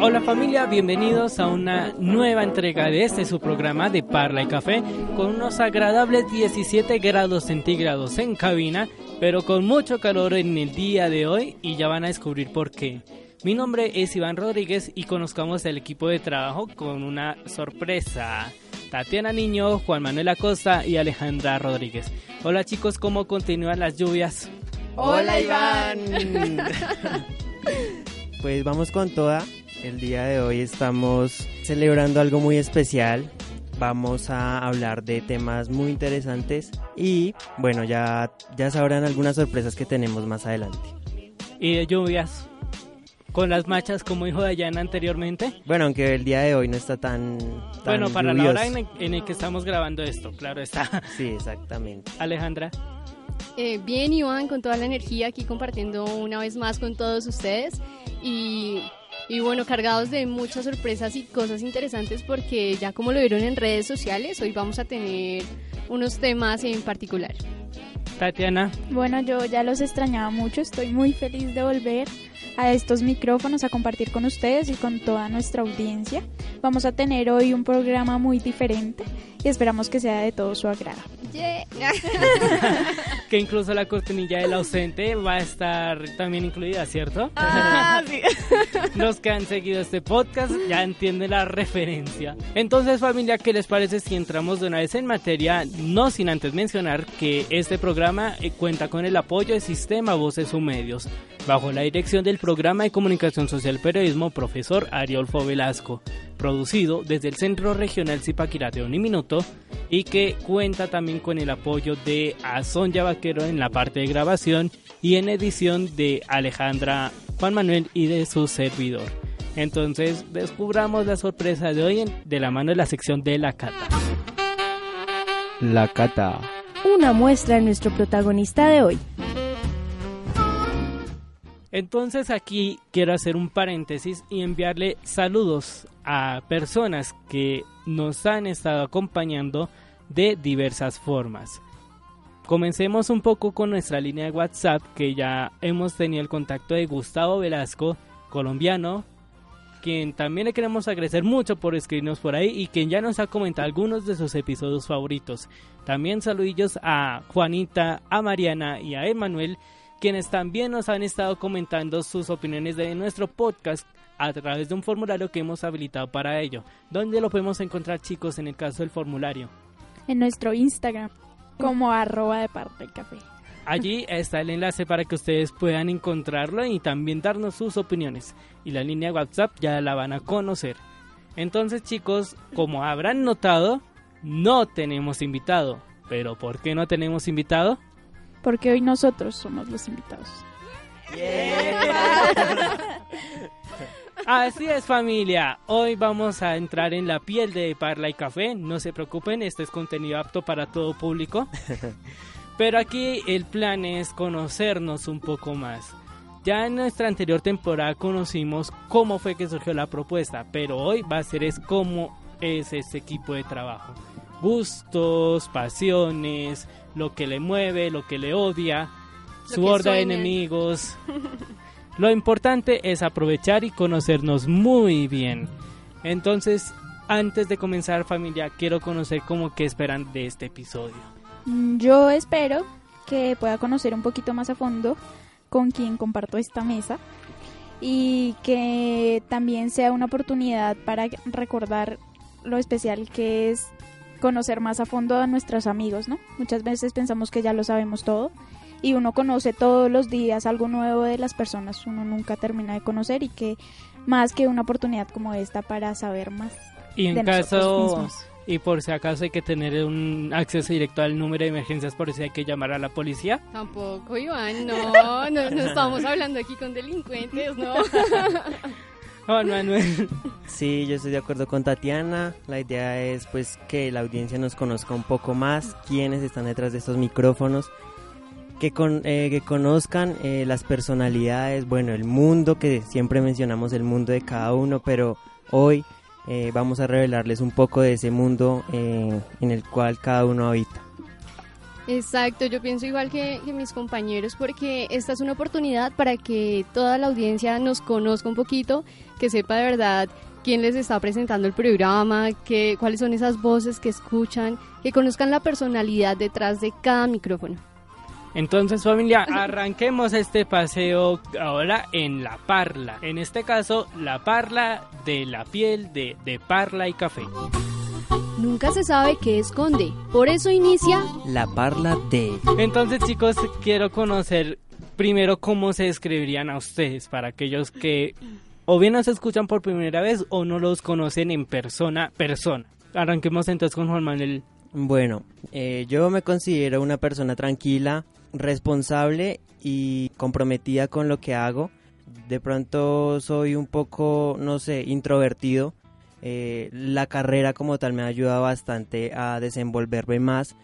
Hola familia, bienvenidos a una nueva entrega de este su programa de Parla y Café con unos agradables 17 grados centígrados en cabina, pero con mucho calor en el día de hoy y ya van a descubrir por qué. Mi nombre es Iván Rodríguez y conozcamos el equipo de trabajo con una sorpresa. Tatiana Niño, Juan Manuel Acosta y Alejandra Rodríguez. Hola chicos, ¿cómo continúan las lluvias? Hola Iván. pues vamos con toda. El día de hoy estamos celebrando algo muy especial. Vamos a hablar de temas muy interesantes y bueno, ya, ya sabrán algunas sorpresas que tenemos más adelante. ¿Y de lluvias? ¿Con las machas como dijo Dayana anteriormente? Bueno, aunque el día de hoy no está tan... bueno, para la hora en el, que estamos grabando esto, claro está. Sí, exactamente. Alejandra. Eh, bien, Iván, con toda la energía aquí compartiendo una vez más con todos ustedes. Y y bueno, cargados de muchas sorpresas y cosas interesantes porque ya como lo vieron en redes sociales, hoy vamos a tener unos temas en particular. Tatiana. Bueno, yo ya los extrañaba mucho, estoy muy feliz de volver a estos micrófonos a compartir con ustedes y con toda nuestra audiencia. Vamos a tener hoy un programa muy diferente y esperamos que sea de todo su agrado. que incluso la cortinilla del ausente va a estar también incluida, ¿cierto? Ah, Los que han seguido este podcast ya entienden la referencia. Entonces, familia, ¿qué les parece si entramos de una vez en materia? No sin antes mencionar que este programa eh, cuenta con el apoyo del Sistema Voces U Medios, bajo la dirección del programa de comunicación social periodismo profesor Ariolfo Velasco producido desde el Centro Regional Zipaquirá de Uniminuto y que cuenta también con el apoyo de Azón Vaquero en la parte de grabación y en edición de Alejandra Juan Manuel y de su servidor. Entonces descubramos la sorpresa de hoy de la mano de la sección de la cata. La cata. Una muestra de nuestro protagonista de hoy. Entonces aquí quiero hacer un paréntesis y enviarle saludos a personas que nos han estado acompañando de diversas formas. Comencemos un poco con nuestra línea de WhatsApp que ya hemos tenido el contacto de Gustavo Velasco, colombiano, quien también le queremos agradecer mucho por escribirnos por ahí y quien ya nos ha comentado algunos de sus episodios favoritos. También saludillos a Juanita, a Mariana y a Emanuel quienes también nos han estado comentando sus opiniones de nuestro podcast a través de un formulario que hemos habilitado para ello. ¿Dónde lo podemos encontrar chicos en el caso del formulario? En nuestro Instagram como arroba de parte del café. Allí está el enlace para que ustedes puedan encontrarlo y también darnos sus opiniones. Y la línea WhatsApp ya la van a conocer. Entonces chicos, como habrán notado, no tenemos invitado. ¿Pero por qué no tenemos invitado? porque hoy nosotros somos los invitados. Así es familia, hoy vamos a entrar en la piel de Parla y Café, no se preocupen, este es contenido apto para todo público, pero aquí el plan es conocernos un poco más. Ya en nuestra anterior temporada conocimos cómo fue que surgió la propuesta, pero hoy va a ser es cómo es este equipo de trabajo. Gustos, pasiones, lo que le mueve, lo que le odia, su horda de enemigos. lo importante es aprovechar y conocernos muy bien. Entonces, antes de comenzar familia, quiero conocer cómo que esperan de este episodio. Mm, yo espero que pueda conocer un poquito más a fondo con quien comparto esta mesa y que también sea una oportunidad para recordar lo especial que es conocer más a fondo a nuestros amigos, ¿no? Muchas veces pensamos que ya lo sabemos todo y uno conoce todos los días algo nuevo de las personas, uno nunca termina de conocer y que más que una oportunidad como esta para saber más. Y en caso Y por si acaso hay que tener un acceso directo al número de emergencias, por si hay que llamar a la policía. Tampoco, Iván, no, no, no estamos hablando aquí con delincuentes, no. Juan Manuel. Sí, yo estoy de acuerdo con Tatiana. La idea es pues que la audiencia nos conozca un poco más, quiénes están detrás de estos micrófonos, que, con, eh, que conozcan eh, las personalidades, bueno, el mundo, que siempre mencionamos el mundo de cada uno, pero hoy eh, vamos a revelarles un poco de ese mundo eh, en el cual cada uno habita. Exacto, yo pienso igual que, que mis compañeros porque esta es una oportunidad para que toda la audiencia nos conozca un poquito, que sepa de verdad quién les está presentando el programa, que, cuáles son esas voces que escuchan, que conozcan la personalidad detrás de cada micrófono. Entonces familia, arranquemos este paseo ahora en la parla. En este caso, la parla de la piel de, de parla y café. Nunca se sabe qué esconde, por eso inicia La parla de... Entonces chicos, quiero conocer primero cómo se describirían a ustedes para aquellos que o bien nos escuchan por primera vez o no los conocen en persona, persona. Arranquemos entonces con Juan Manuel. Bueno, eh, yo me considero una persona tranquila, responsable y comprometida con lo que hago. De pronto soy un poco, no sé, introvertido. Eh, la carrera como tal me ha ayudado bastante a desenvolverme más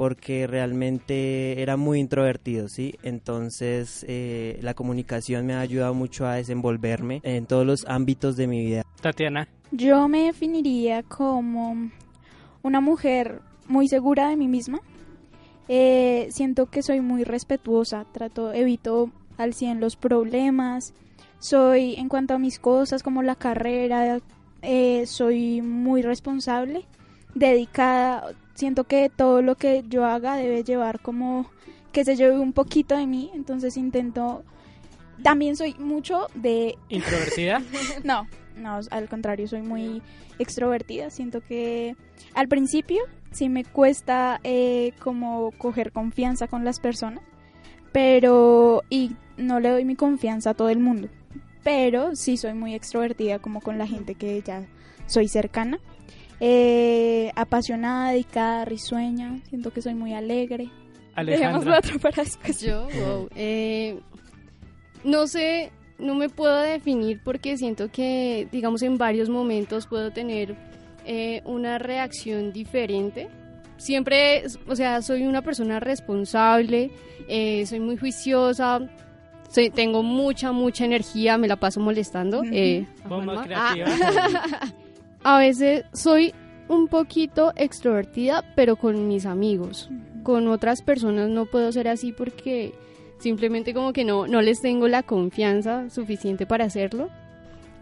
porque realmente era muy introvertido, ¿sí? Entonces eh, la comunicación me ha ayudado mucho a desenvolverme en todos los ámbitos de mi vida. Tatiana. Yo me definiría como una mujer muy segura de mí misma. Eh, siento que soy muy respetuosa, trato, evito al 100 los problemas. Soy, en cuanto a mis cosas como la carrera, eh, soy muy responsable, dedicada. Siento que todo lo que yo haga debe llevar como que se lleve un poquito de mí, entonces intento. También soy mucho de ¿Introvertida? no, no, al contrario, soy muy extrovertida. Siento que al principio sí me cuesta eh, como coger confianza con las personas, pero y no le doy mi confianza a todo el mundo. Pero sí soy muy extrovertida como con la gente que ya soy cercana. Eh, apasionada, dedicada, risueña. Siento que soy muy alegre. Dejemos lo Alejandra. otro para después. Yo, wow, eh, no sé, no me puedo definir porque siento que, digamos, en varios momentos puedo tener eh, una reacción diferente. Siempre, o sea, soy una persona responsable, eh, soy muy juiciosa, soy- tengo mucha, mucha energía, me la paso molestando. Eh, a Bomba Juanma. creativa. Ah, a veces soy un poquito extrovertida, pero con mis amigos con otras personas no puedo ser así porque simplemente como que no, no les tengo la confianza suficiente para hacerlo.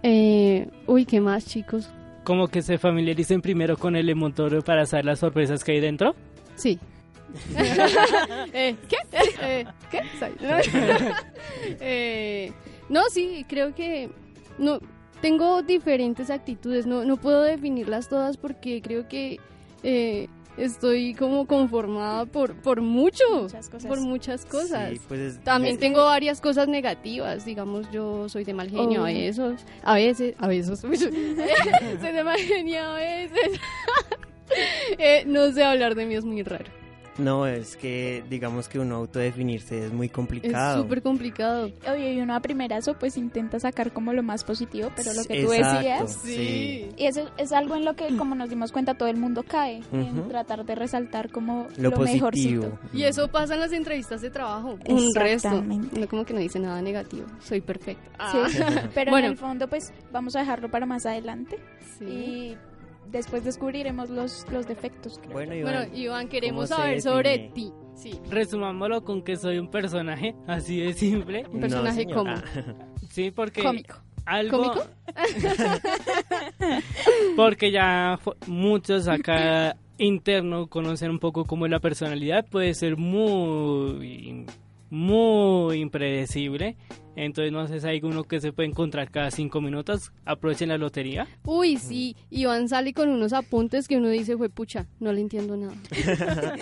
Eh, uy, ¿qué más, chicos? Como que se familiaricen primero con el emontoro para saber las sorpresas que hay dentro. Sí. Eh, ¿Qué? Eh, ¿Qué? Eh, no, sí, creo que no tengo diferentes actitudes. No, no puedo definirlas todas porque creo que eh, estoy como conformada por, por mucho, Muchas cosas. por muchas cosas. Sí, pues es- También es- tengo varias cosas negativas, digamos, yo soy de mal genio Oh. a veces, a veces, a veces, soy de mal genio a veces. Eh, no sé hablar de mí, es muy raro. No, es que digamos que uno autodefinirse es muy Es complicado. súper complicado. Oye, y uno a primerazo pues intenta sacar como lo más positivo, pero lo que tú Exacto, decías... sí. Y eso es algo en lo que, como nos dimos cuenta, todo el mundo cae, en tratar de resaltar como Lo, lo, positivo. mejorcito. Y eso pasa en las entrevistas de trabajo. Un resto. Exactamente. No como que no dice nada negativo. Soy perfecta. Sí, pero Bueno. en el fondo pues vamos a dejarlo para más adelante Sí. y después descubriremos los, los defectos. creo. Bueno, Iván, Bueno, Iván, queremos ¿cómo se saber sobre ti. Sí. Resumámoslo con que soy un personaje así de simple. un personaje señor. como. Ah, Sí, porque Cómico. algo ¿Cómico? porque ya muchos acá interno conocen un poco cómo es la personalidad puede ser muy muy impredecible Entonces no sé hay alguno que se puede encontrar cada cinco minutos. Aprovechen la lotería. Uy, sí, Iván sale con unos apuntes que uno dice, fue pucha, no le entiendo nada.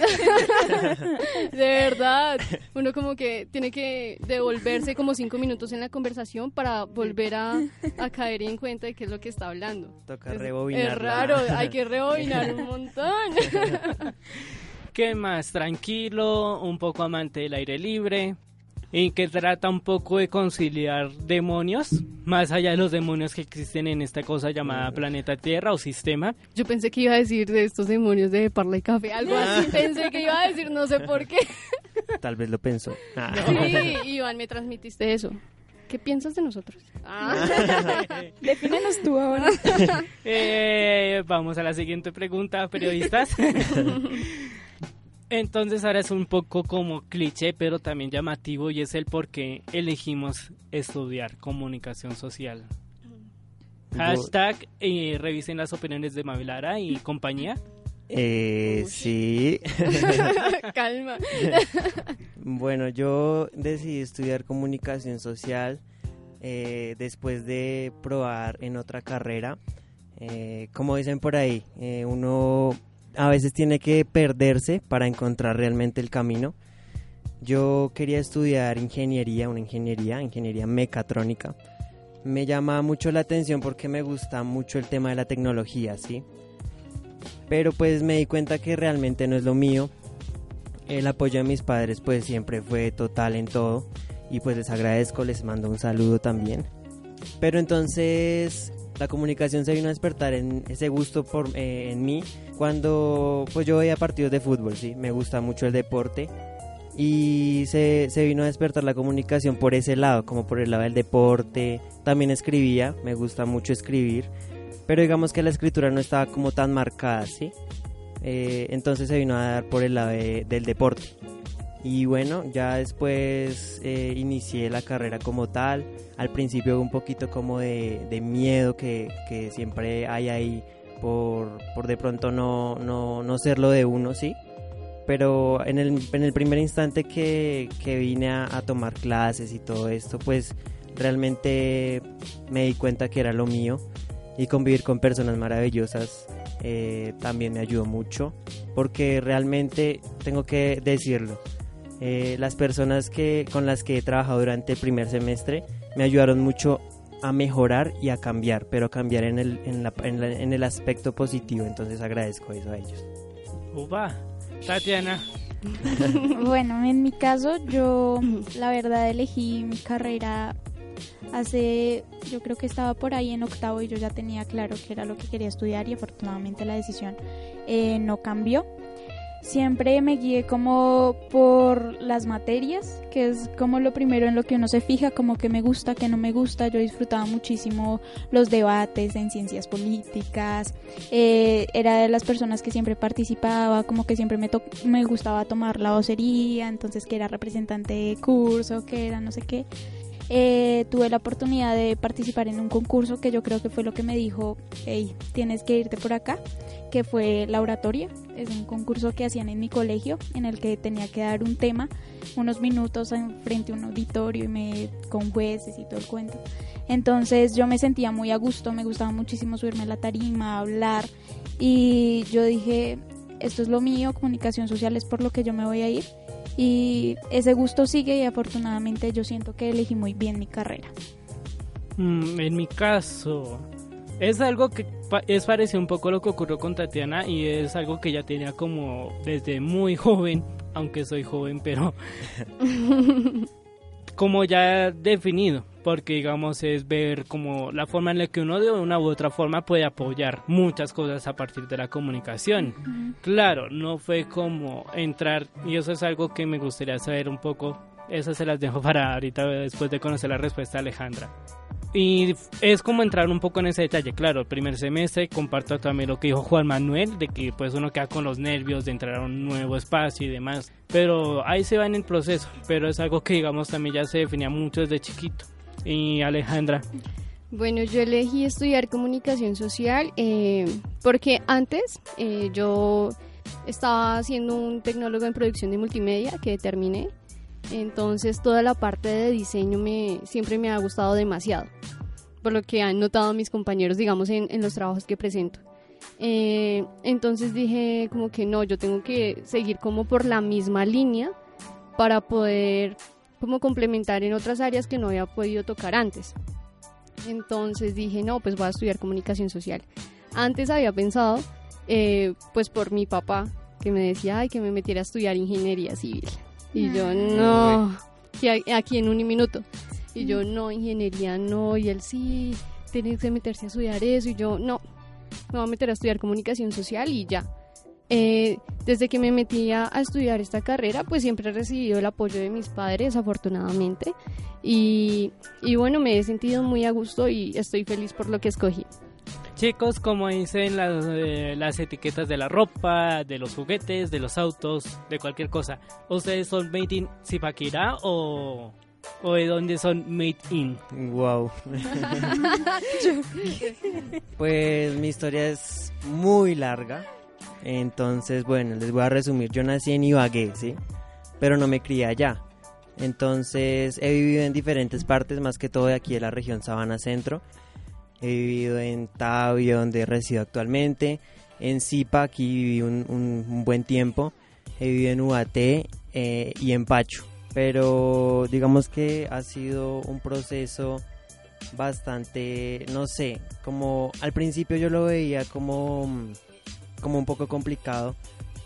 de verdad, uno como que tiene que devolverse como cinco minutos en la conversación para volver a, a caer en cuenta de qué es lo que está hablando. Toca Es- rebobinar. Es raro, hay que rebobinar un montón. ¿Qué más? Tranquilo, un poco amante del aire libre. Y que trata un poco de conciliar demonios, más allá de los demonios que existen en esta cosa llamada planeta Tierra o sistema. Yo pensé que iba a decir de estos demonios de Parla y Café, algo así pensé que iba a decir, no sé por qué. Tal vez lo pensó. Ah. Sí, Iván, me transmitiste eso. ¿Qué piensas de nosotros? Ah. Defínenos tú ahora. Eh, vamos a la siguiente pregunta, periodistas. Entonces ahora es un poco como cliché, pero también llamativo y es el por qué elegimos estudiar comunicación social. Hashtag eh, revisen las opiniones de Mavilara y compañía. Eh, sí. Calma. Bueno, yo decidí estudiar comunicación social eh, después de probar en otra carrera. Eh, como dicen por ahí, eh, uno a veces tiene que perderse para encontrar realmente el camino. Yo quería estudiar ingeniería, una ingeniería, ingeniería mecatrónica. Me llama mucho la atención porque me gusta mucho el tema de la tecnología, ¿sí? Pero pues me di cuenta que realmente no es lo mío el apoyo de mis padres pues siempre fue total en todo y pues les agradezco, les mando un saludo también. Pero entonces la comunicación se vino a despertar en ese gusto por, eh, en mí cuando pues yo veía partidos de fútbol, sí, me gusta mucho el deporte y se, se vino a despertar la comunicación por ese lado, como por el lado del deporte, también escribía, me gusta mucho escribir, pero digamos que la escritura no estaba como tan marcada, ¿sí? Eh, entonces se vino a dar por el lado de- del deporte. Y bueno, ya después eh, inicié la carrera como tal. Al principio un poquito como de, de miedo que, que siempre hay ahí por, por de pronto no, no, no ser lo de uno, ¿sí? Pero en el, en el primer instante que, que vine a, a tomar clases y todo esto, pues realmente me di cuenta que era lo mío. Y convivir con personas maravillosas eh, también me ayudó mucho porque realmente tengo que decirlo eh, las personas que con las que he trabajado durante el primer semestre me ayudaron mucho a mejorar y a cambiar pero a cambiar en el, en, la- en la- en el aspecto positivo entonces agradezco eso a ellos Upa, Tatiana. Bueno, en mi caso, yo la verdad elegí mi carrera hace, yo creo que estaba por ahí en octavo y yo ya tenía claro que era lo que quería estudiar y afortunadamente la decisión eh, no cambió. Siempre me guié como por las materias, que es como lo primero en lo que uno se fija, como que me gusta, que no me gusta. Yo disfrutaba muchísimo los debates en ciencias políticas, eh, era de las personas que siempre participaba, como que siempre me, me gustaba tomar la vocería, entonces que era representante de curso, que era no sé qué. Eh, tuve la oportunidad de participar en un concurso que yo creo que fue lo que me dijo, hey, tienes que irte por acá, que fue la oratoria. Es un concurso que hacían en mi colegio, en el que tenía que dar un tema, unos minutos en frente a un auditorio y me, con jueces y todo el cuento. Entonces yo me sentía muy a gusto, me gustaba muchísimo subirme a la tarima, hablar y yo dije, esto es lo mío, comunicación social es por lo que yo me voy a ir y ese gusto sigue y afortunadamente yo siento que elegí muy bien mi carrera. Mm, en mi caso, es algo que es parecido un poco a lo que ocurrió con Tatiana y es algo que ya tenía como desde muy joven, aunque soy joven, pero como ya definido, porque digamos es ver como la forma en la que uno de una u otra forma puede apoyar muchas cosas a partir de la comunicación. Claro, no fue como entrar, y eso es algo que me gustaría saber un poco, eso se las dejo para ahorita después de conocer la respuesta de Alejandra. Y es como entrar un poco en ese detalle, claro, el primer semestre comparto también lo que dijo Juan Manuel, de que pues uno queda con los nervios de entrar a un nuevo espacio y demás, pero ahí se va en el proceso, pero es algo que digamos también ya se definía mucho desde chiquito. Y Alejandra, Bueno, yo elegí estudiar comunicación social eh, porque antes eh, yo estaba haciendo un tecnólogo en producción de multimedia que terminé Entonces toda la parte de diseño me, siempre me ha gustado demasiado, por lo que han notado mis compañeros, digamos, en, en los trabajos que presento. Eh, entonces dije como que no, yo tengo que seguir como por la misma línea para poder como complementar en otras áreas que no había podido tocar antes. Entonces dije, no, pues voy a estudiar comunicación social. Antes había pensado, eh, pues por mi papá, que me decía, ay, que me metiera a estudiar ingeniería civil. Y yo, no, aquí en un minuto. Y yo, no, ingeniería no. Y él, sí, tiene que meterse a estudiar eso. Y yo, no, me voy a meter a estudiar comunicación social y ya. Eh, desde que me metí a, estudiar esta carrera, pues siempre he recibido el apoyo de mis padres, afortunadamente. Y, y bueno, me he sentido muy a gusto y estoy feliz por lo que escogí. Chicos, como dicen las, eh, las etiquetas de la ropa, de los juguetes, de los autos, de cualquier cosa, ¿ustedes son made in Zipaquirá o, o de dónde son made in? Wow. pues mi historia es muy larga. Entonces, bueno, les voy a resumir. Yo nací en Ibagué, ¿sí? Pero no me crié allá. Entonces, he vivido en diferentes partes, más que todo de aquí de la región Sabana Centro. He vivido en Tabio, donde resido actualmente. En Zipa, aquí viví un, buen tiempo. He vivido en Ubaté eh, y en Pacho. Pero digamos que ha sido un proceso bastante, no sé, como al principio yo lo veía como, como un poco complicado.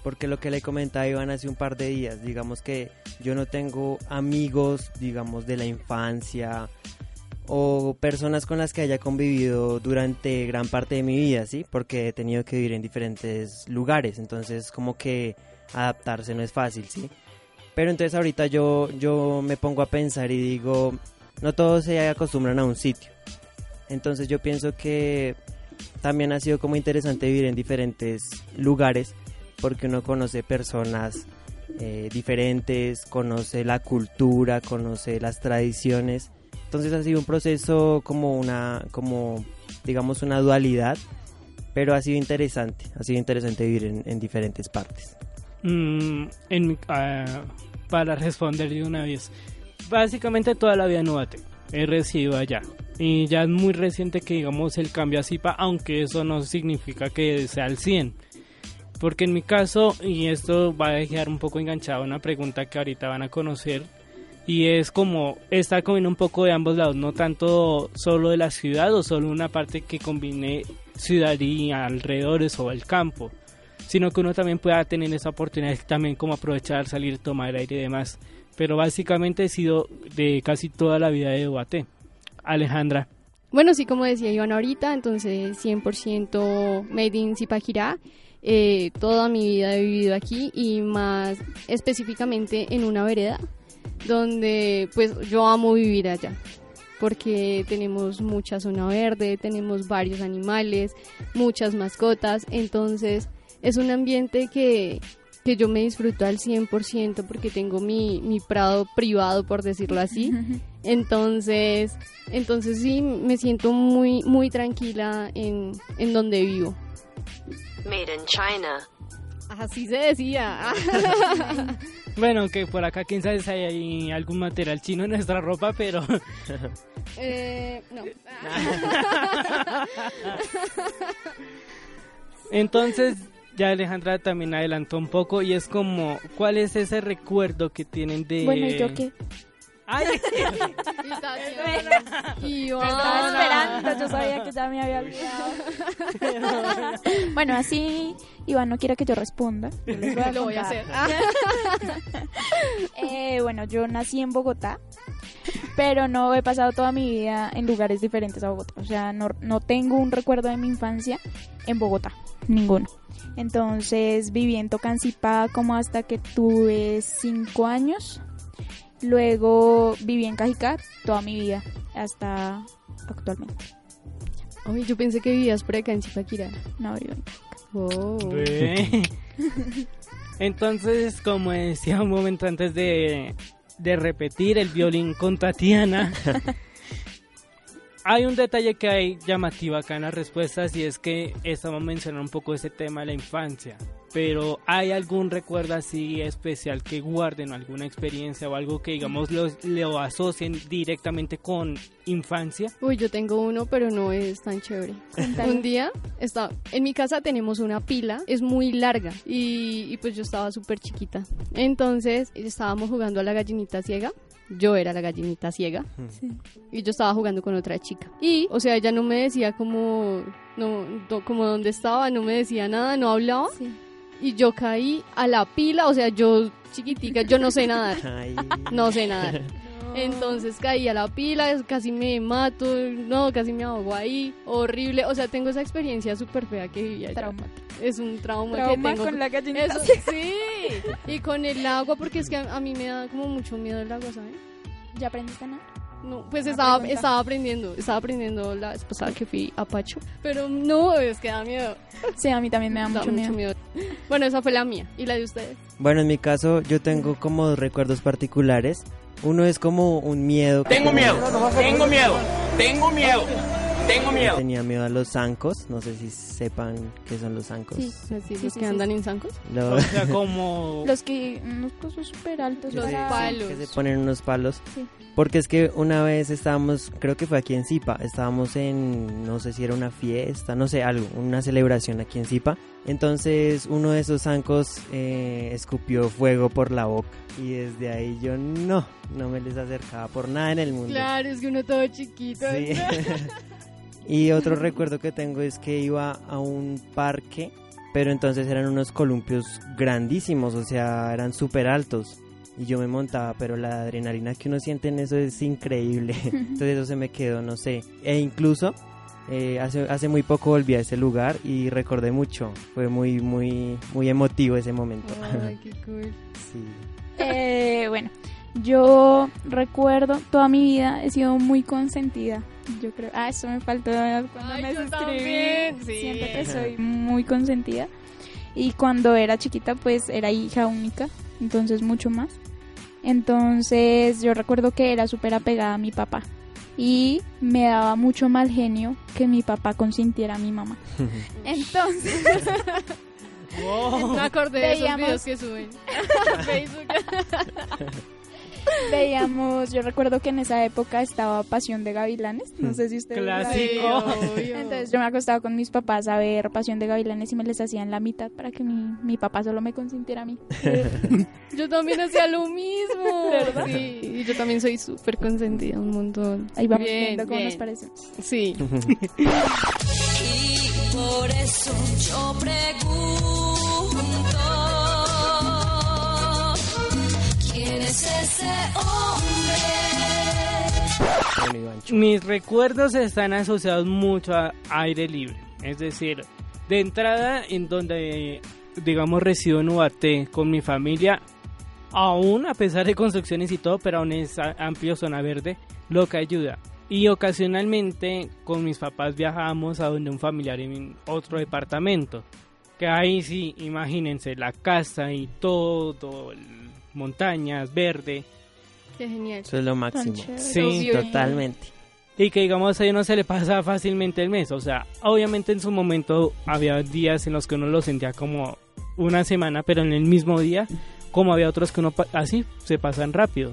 Porque lo que le comentaba Iván hace un par de días, digamos que yo no tengo amigos, digamos, de la infancia, o personas con las que haya convivido durante gran parte de mi vida, ¿sí? Porque he tenido que vivir en diferentes lugares, entonces como que adaptarse no es fácil, ¿sí? Pero entonces ahorita yo, yo me pongo a pensar y digo, no todos se acostumbran a un sitio. Entonces yo pienso que también ha sido como interesante vivir en diferentes lugares porque uno conoce personas eh, diferentes, conoce la cultura, conoce las tradiciones entonces ha sido un proceso como una, como digamos una dualidad, pero ha sido interesante, ha sido interesante vivir en, diferentes partes. Mm, en, ah, para responder de una vez, básicamente toda la vida en Ubate he residido allá. Y ya es muy reciente que digamos el cambio a Zipa, aunque eso no significa que sea al 100. Porque en mi caso, y esto va a dejar un poco enganchado una pregunta que ahorita van a conocer, y es como estar comiendo un poco de ambos lados, no tanto solo de la ciudad o solo una parte que combine ciudad y alrededores o el campo, sino que uno también pueda tener esa oportunidad también como aprovechar, salir, tomar aire y demás. Pero básicamente he sido de casi toda la vida de Ubaté. Alejandra. Bueno, sí, como decía Iván ahorita, entonces 100% made in Zipaquirá. Eh, toda mi vida he vivido aquí y más específicamente en una vereda donde pues yo amo vivir allá porque tenemos mucha zona verde, tenemos varios animales, muchas mascotas, entonces es un ambiente que, que yo me disfruto al 100% porque tengo mi, mi prado privado, por decirlo así. Entonces, entonces sí, me siento muy, muy tranquila en, en donde vivo. Made in China. Así se decía. Bueno, que por acá quién sabe si hay algún material chino en nuestra ropa, pero... eh, no. Entonces, ya Alejandra también adelantó un poco y es como, ¿cuál es ese recuerdo que tienen de... Bueno, ¿y yo qué? Ay, estaba esperando, yo sabía que ya me había olvidado. bueno, así Iván no quiere que yo responda. Lo voy a hacer. eh, bueno, yo nací en Bogotá, pero no he pasado toda mi vida en lugares diferentes a Bogotá. O sea, no, no tengo un recuerdo de mi infancia en Bogotá, ninguno. Entonces viví en Tocancipá como hasta que tuve cinco años Luego viví en Cajicá toda mi vida, hasta actualmente. Oye, yo pensé que vivías por acá en Zipaquirá. No, en Oh. Entonces, como decía un momento antes de, de repetir el violín con Tatiana, hay un detalle que hay llamativo acá en las respuestas y es que estamos mencionando un poco ese tema de la infancia. Pero ¿hay algún recuerdo así especial que guarden, alguna experiencia o algo que digamos los, lo asocien directamente con infancia? Uy, yo tengo uno, pero no es tan chévere. Un día, está, en mi casa tenemos una pila, es muy larga y, y pues yo estaba súper chiquita. Entonces estábamos jugando a la gallinita ciega. Yo era la gallinita ciega Sí. y yo estaba jugando con otra chica. Y, o sea, ella no me decía como, no, no- como dónde estaba, no me decía nada, no hablaba. Sí. Y yo caí a la pila, o sea, yo chiquitica, yo no sé nadar, Ay. no sé nadar. Entonces caí a la pila, casi me mato, no, casi me ahogo ahí, horrible. O sea, tengo esa experiencia súper fea que viví allá. Traumático. Es un trauma, Trauma que tengo. con la gallinita. Eso, sí, y con el agua, porque es que a, a mí me da como mucho miedo el agua, ¿saben? ¿Ya aprendiste a nadar? No, pues estaba, estaba aprendiendo, estaba aprendiendo la vez pasada que fui a Pacho, pero no, es que da miedo, Sí, a mí también me da da mucho miedo. miedo. Bueno, esa fue la mía, ¿y la de ustedes? Bueno, en mi caso yo tengo como dos recuerdos particulares. Uno es como un miedo. Tengo miedo, tengo miedo, tengo miedo, tengo miedo. Tenía miedo a los zancos. No sé si sepan qué son los zancos. Sí. Así, Sí, los sí, que sí, andan sí. en zancos. Lo- O sea, como... Los que, unos cosas súper altos. Los para- palos. Que se ponen unos palos. Sí. Porque es que una vez estábamos, creo que fue aquí en Zipa, estábamos en, no sé si era una fiesta, no sé, algo, una celebración aquí en Zipa. Entonces uno de esos zancos eh, escupió fuego por la boca y desde ahí yo no, no me les acercaba por nada en el mundo. Claro, es que uno todo chiquito. Sí. y otro recuerdo que tengo es que iba a un parque, pero entonces eran unos columpios grandísimos, o sea, eran súper altos. Y yo me montaba, pero la adrenalina que uno siente en eso es increíble. Entonces eso se me quedó, no sé. E incluso eh, hace, hace muy poco volví a ese lugar y recordé mucho. Fue muy, muy, muy emotivo ese momento. Ay, qué cool. sí. Eh, bueno, yo recuerdo, toda mi vida he sido muy consentida. Yo creo, ah, eso me faltó cuando Ay, me suscribí. también, sí. Siento que soy muy consentida. Y cuando era chiquita, pues era hija única, entonces mucho más. Entonces yo recuerdo que era súper apegada a mi papá. Y me daba mucho mal genio que mi papá consintiera a mi mamá. Entonces, Wow. Me acordé de esos videos que suben Facebook. Veíamos, yo recuerdo que en esa época estaba Pasión de Gavilanes. No sé si ustedes Clásico. Entonces yo me acostaba con mis papás a ver Pasión de Gavilanes y me les hacían la mitad para que mi, mi papá solo me consintiera a mí. Yo también hacía lo mismo. ¿Verdad? Sí, y yo también soy súper consentida, un montón. Ahí vamos Bien, viendo cómo bien. nos parece. Sí. Y por eso yo pregunto, ¿quién es ese hombre? Mis recuerdos están asociados mucho a aire libre. Es decir, de entrada en donde, digamos, resido en UAT con mi familia, aún a pesar de construcciones y todo, pero aún es amplio zona verde, lo que ayuda. Y ocasionalmente con mis papás viajamos a donde un familiar en otro departamento. Que ahí sí, imagínense, la casa y todo, montañas, verde. Qué genial. Eso es lo máximo. Sí. Totalmente. Y que digamos a uno se le pasa fácilmente el mes. O sea, obviamente en su momento había días en los que uno lo sentía como una semana, pero en el mismo día, como había otros que uno así se pasan rápido.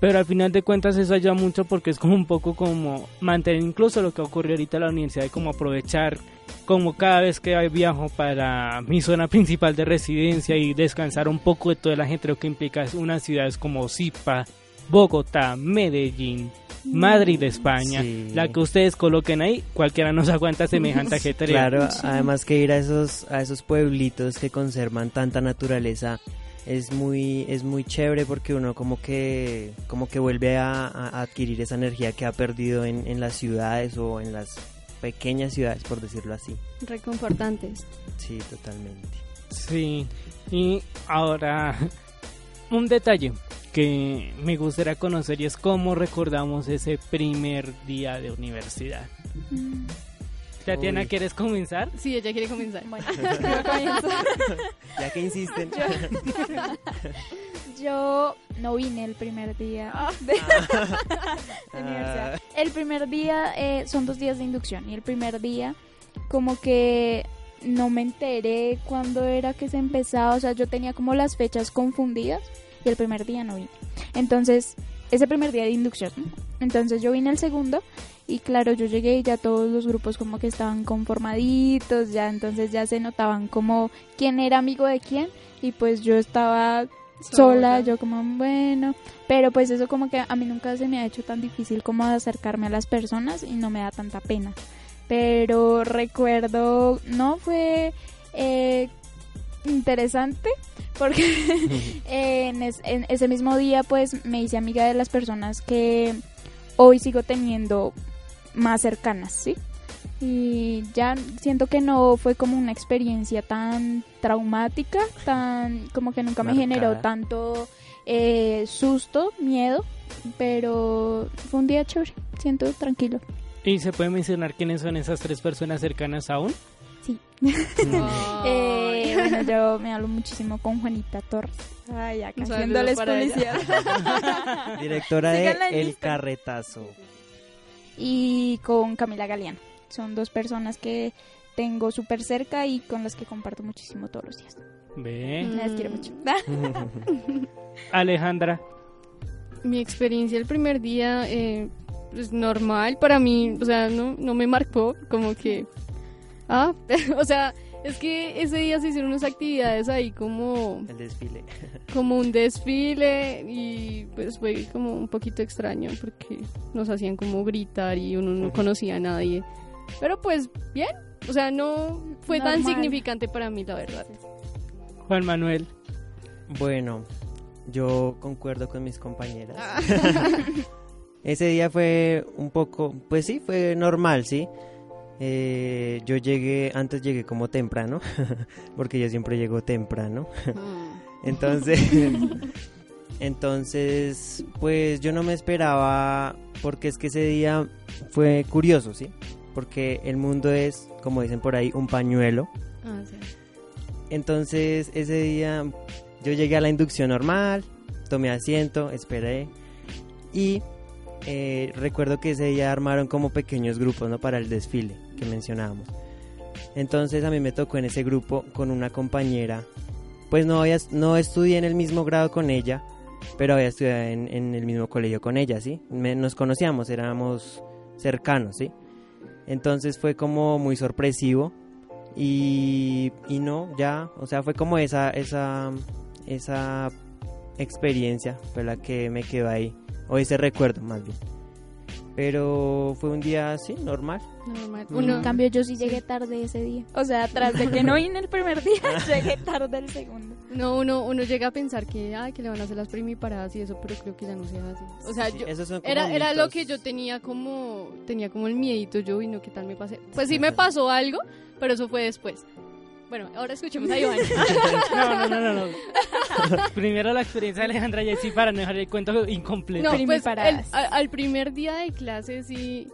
Pero al final de cuentas eso ayuda mucho porque es como un poco como mantener incluso lo que ocurrió ahorita en la universidad y como aprovechar como cada vez que viajo para mi zona principal de residencia y descansar un poco de toda la gente lo que implica es unas ciudades como Zipa, Bogotá, Medellín, Madrid, España, Sí. la que ustedes coloquen ahí, cualquiera nos aguanta semejante ajetreo. Claro, además que ir a esos, a esos pueblitos que conservan tanta naturaleza es muy, es muy chévere porque uno como que, como que vuelve a, a adquirir esa energía que ha perdido en, en las ciudades o en las pequeñas ciudades, por decirlo así. Reconfortantes. Sí, totalmente. Sí, y ahora un detalle que me gustaría conocer y es cómo recordamos ese primer día de universidad. Mm, Tatiana. ¿quieres comenzar? Sí, ella quiere comenzar. Bueno, yo comienzo. Ya que insisten. Yo no vine el primer día de, de universidad. El primer día eh, son dos días de inducción y el primer día como que no me enteré cuándo era que se empezaba, o sea, yo tenía como las fechas confundidas y el primer día no vine. Entonces, ese primer día de inducción. Entonces yo vine el segundo y claro, yo llegué y ya todos los grupos como que estaban conformaditos, ya entonces ya se notaban como quién era amigo de quién y pues yo estaba sola, yo como bueno, pero pues eso como que a mí nunca se me ha hecho tan difícil como acercarme a las personas y no me da tanta pena. Pero recuerdo, no fue eh, interesante porque en, es- en ese mismo día pues me hice amiga de las personas que hoy sigo teniendo más cercanas, ¿sí? Y ya siento que no fue como una experiencia tan traumática, tan como que nunca me generó tanto eh, susto, miedo, pero fue un día chévere, siento tranquilo. ¿Y se puede mencionar quiénes son esas tres personas cercanas aún? Sí. Eh, bueno, yo me hablo muchísimo con Juanita Torres. Ay, acá haciéndoles publicidad. Directora de El. Carretazo. y con Camila Galeano. Son dos personas que tengo súper cerca y con las que comparto muchísimo todos los días. Ve. Mm. Las quiero mucho. Alejandra. Mi experiencia el primer día, eh, pues normal para mí, o sea, no, no me marcó, como que, ah, o sea, es que ese día se hicieron unas actividades ahí como, El desfile. como un desfile y pues fue como un poquito extraño porque nos hacían como gritar y uno no conocía a nadie, pero pues bien, o sea, no fue tan significante para mí, la verdad. Juan Manuel. Bueno, yo concuerdo con mis compañeras. Ese día fue un poco, pues sí, fue normal, ¿sí? Eh, yo llegué, antes llegué como temprano, porque yo siempre llego temprano. Entonces, entonces, pues yo no me esperaba, porque es que ese día fue curioso, ¿sí? Porque el mundo es, como dicen por ahí, un pañuelo. Ah, sí. Entonces ese día yo llegué a la inducción normal, tomé asiento, esperé y eh, recuerdo que ese día armaron como pequeños grupos ¿no? para el desfile que mencionábamos. Entonces a mí me tocó en ese grupo con una compañera, pues no, había, no estudié en el mismo grado con ella, pero había estudiado en, el mismo colegio con ella, ¿sí? Nos conocíamos, éramos cercanos, ¿sí? Entonces fue como muy sorpresivo y, y no, ya, o sea, fue como esa, esa, esa experiencia fue la que me quedó ahí, o ese recuerdo más bien. Pero fue un día así, normal. Normal. Uno, En cambio, yo sí llegué tarde ese día. O sea, tras de que no vine el primer día, llegué tarde el segundo. No, uno, uno llega a pensar que, ay, que le van a hacer las primiparadas y eso, pero creo que ya no se hace. O sea, Sí, yo, esos son como era, era lo que yo tenía como, tenía como el miedito yo y no, ¿qué tal me pasé? Pues sí me pasó algo, pero eso fue después. Bueno, ahora escuchemos a Iván. No, no, no, no. no. Primero la experiencia de Alejandra y así para no dejar el cuento incompleto. No, pues el- al primer día de clase sí,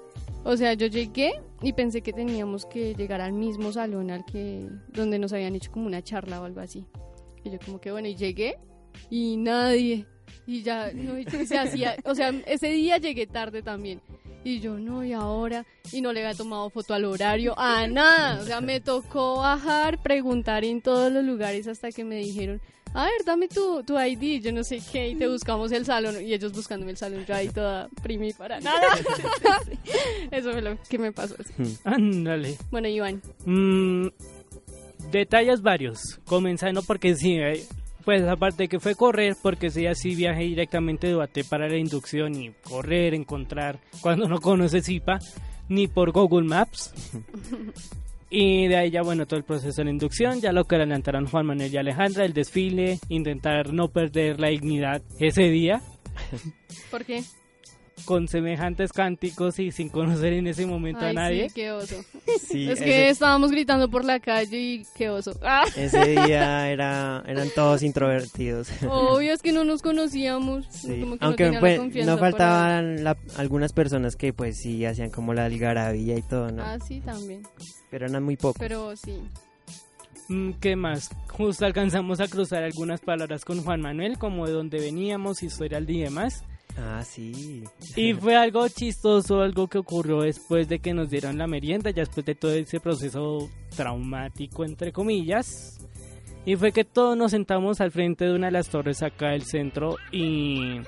o sea, yo llegué y pensé que teníamos que llegar al mismo salón al que, donde nos habían hecho como una charla o algo así. Y yo como que bueno, y llegué y nadie. Y ya, no, y se hacía, o sea, ese día llegué tarde también. Y yo, no, y ahora, y no le había tomado foto al horario, a nada. O sea, me tocó bajar, preguntar en todos los lugares hasta que me dijeron, a ver, dame tu, tu ID, yo no sé qué, y te buscamos el salón, y ellos buscándome el salón, yo ahí toda primi para nada. Eso fue lo que me pasó. Ándale. Bueno, Iván, Mm, detalles varios. Comenzando porque sí, eh, pues aparte que fue correr, porque sí, así viajé directamente de Bate para la inducción y correr, encontrar cuando no conoce Zipa, ni por Google Maps. Y de ahí ya, bueno, todo el proceso de la inducción, ya lo que adelantaron Juan Manuel y Alejandra, el desfile, intentar no perder la dignidad ese día, ¿por qué? Con semejantes cánticos y sin conocer en ese momento Ay, a nadie. sí, qué oso. Sí, es ese, que estábamos gritando por la calle y qué oso. Ah, ese día era, eran todos introvertidos. obvio es que no nos conocíamos. Sí, como que Aunque no, pues, confianza no faltaban la- algunas personas que pues sí hacían como la algarabía y todo, ¿no? Ah, sí, también. Pero eran muy pocos. Pero sí. Mm, ¿Qué más? Justo alcanzamos a cruzar algunas palabras con Juan Manuel, como de dónde veníamos, historial y demás. Ah, sí. Y fue algo chistoso, algo que ocurrió después de que nos dieron la merienda, ya después de todo ese proceso traumático, entre comillas. Y fue que todos nos sentamos al frente de una de las torres acá del centro y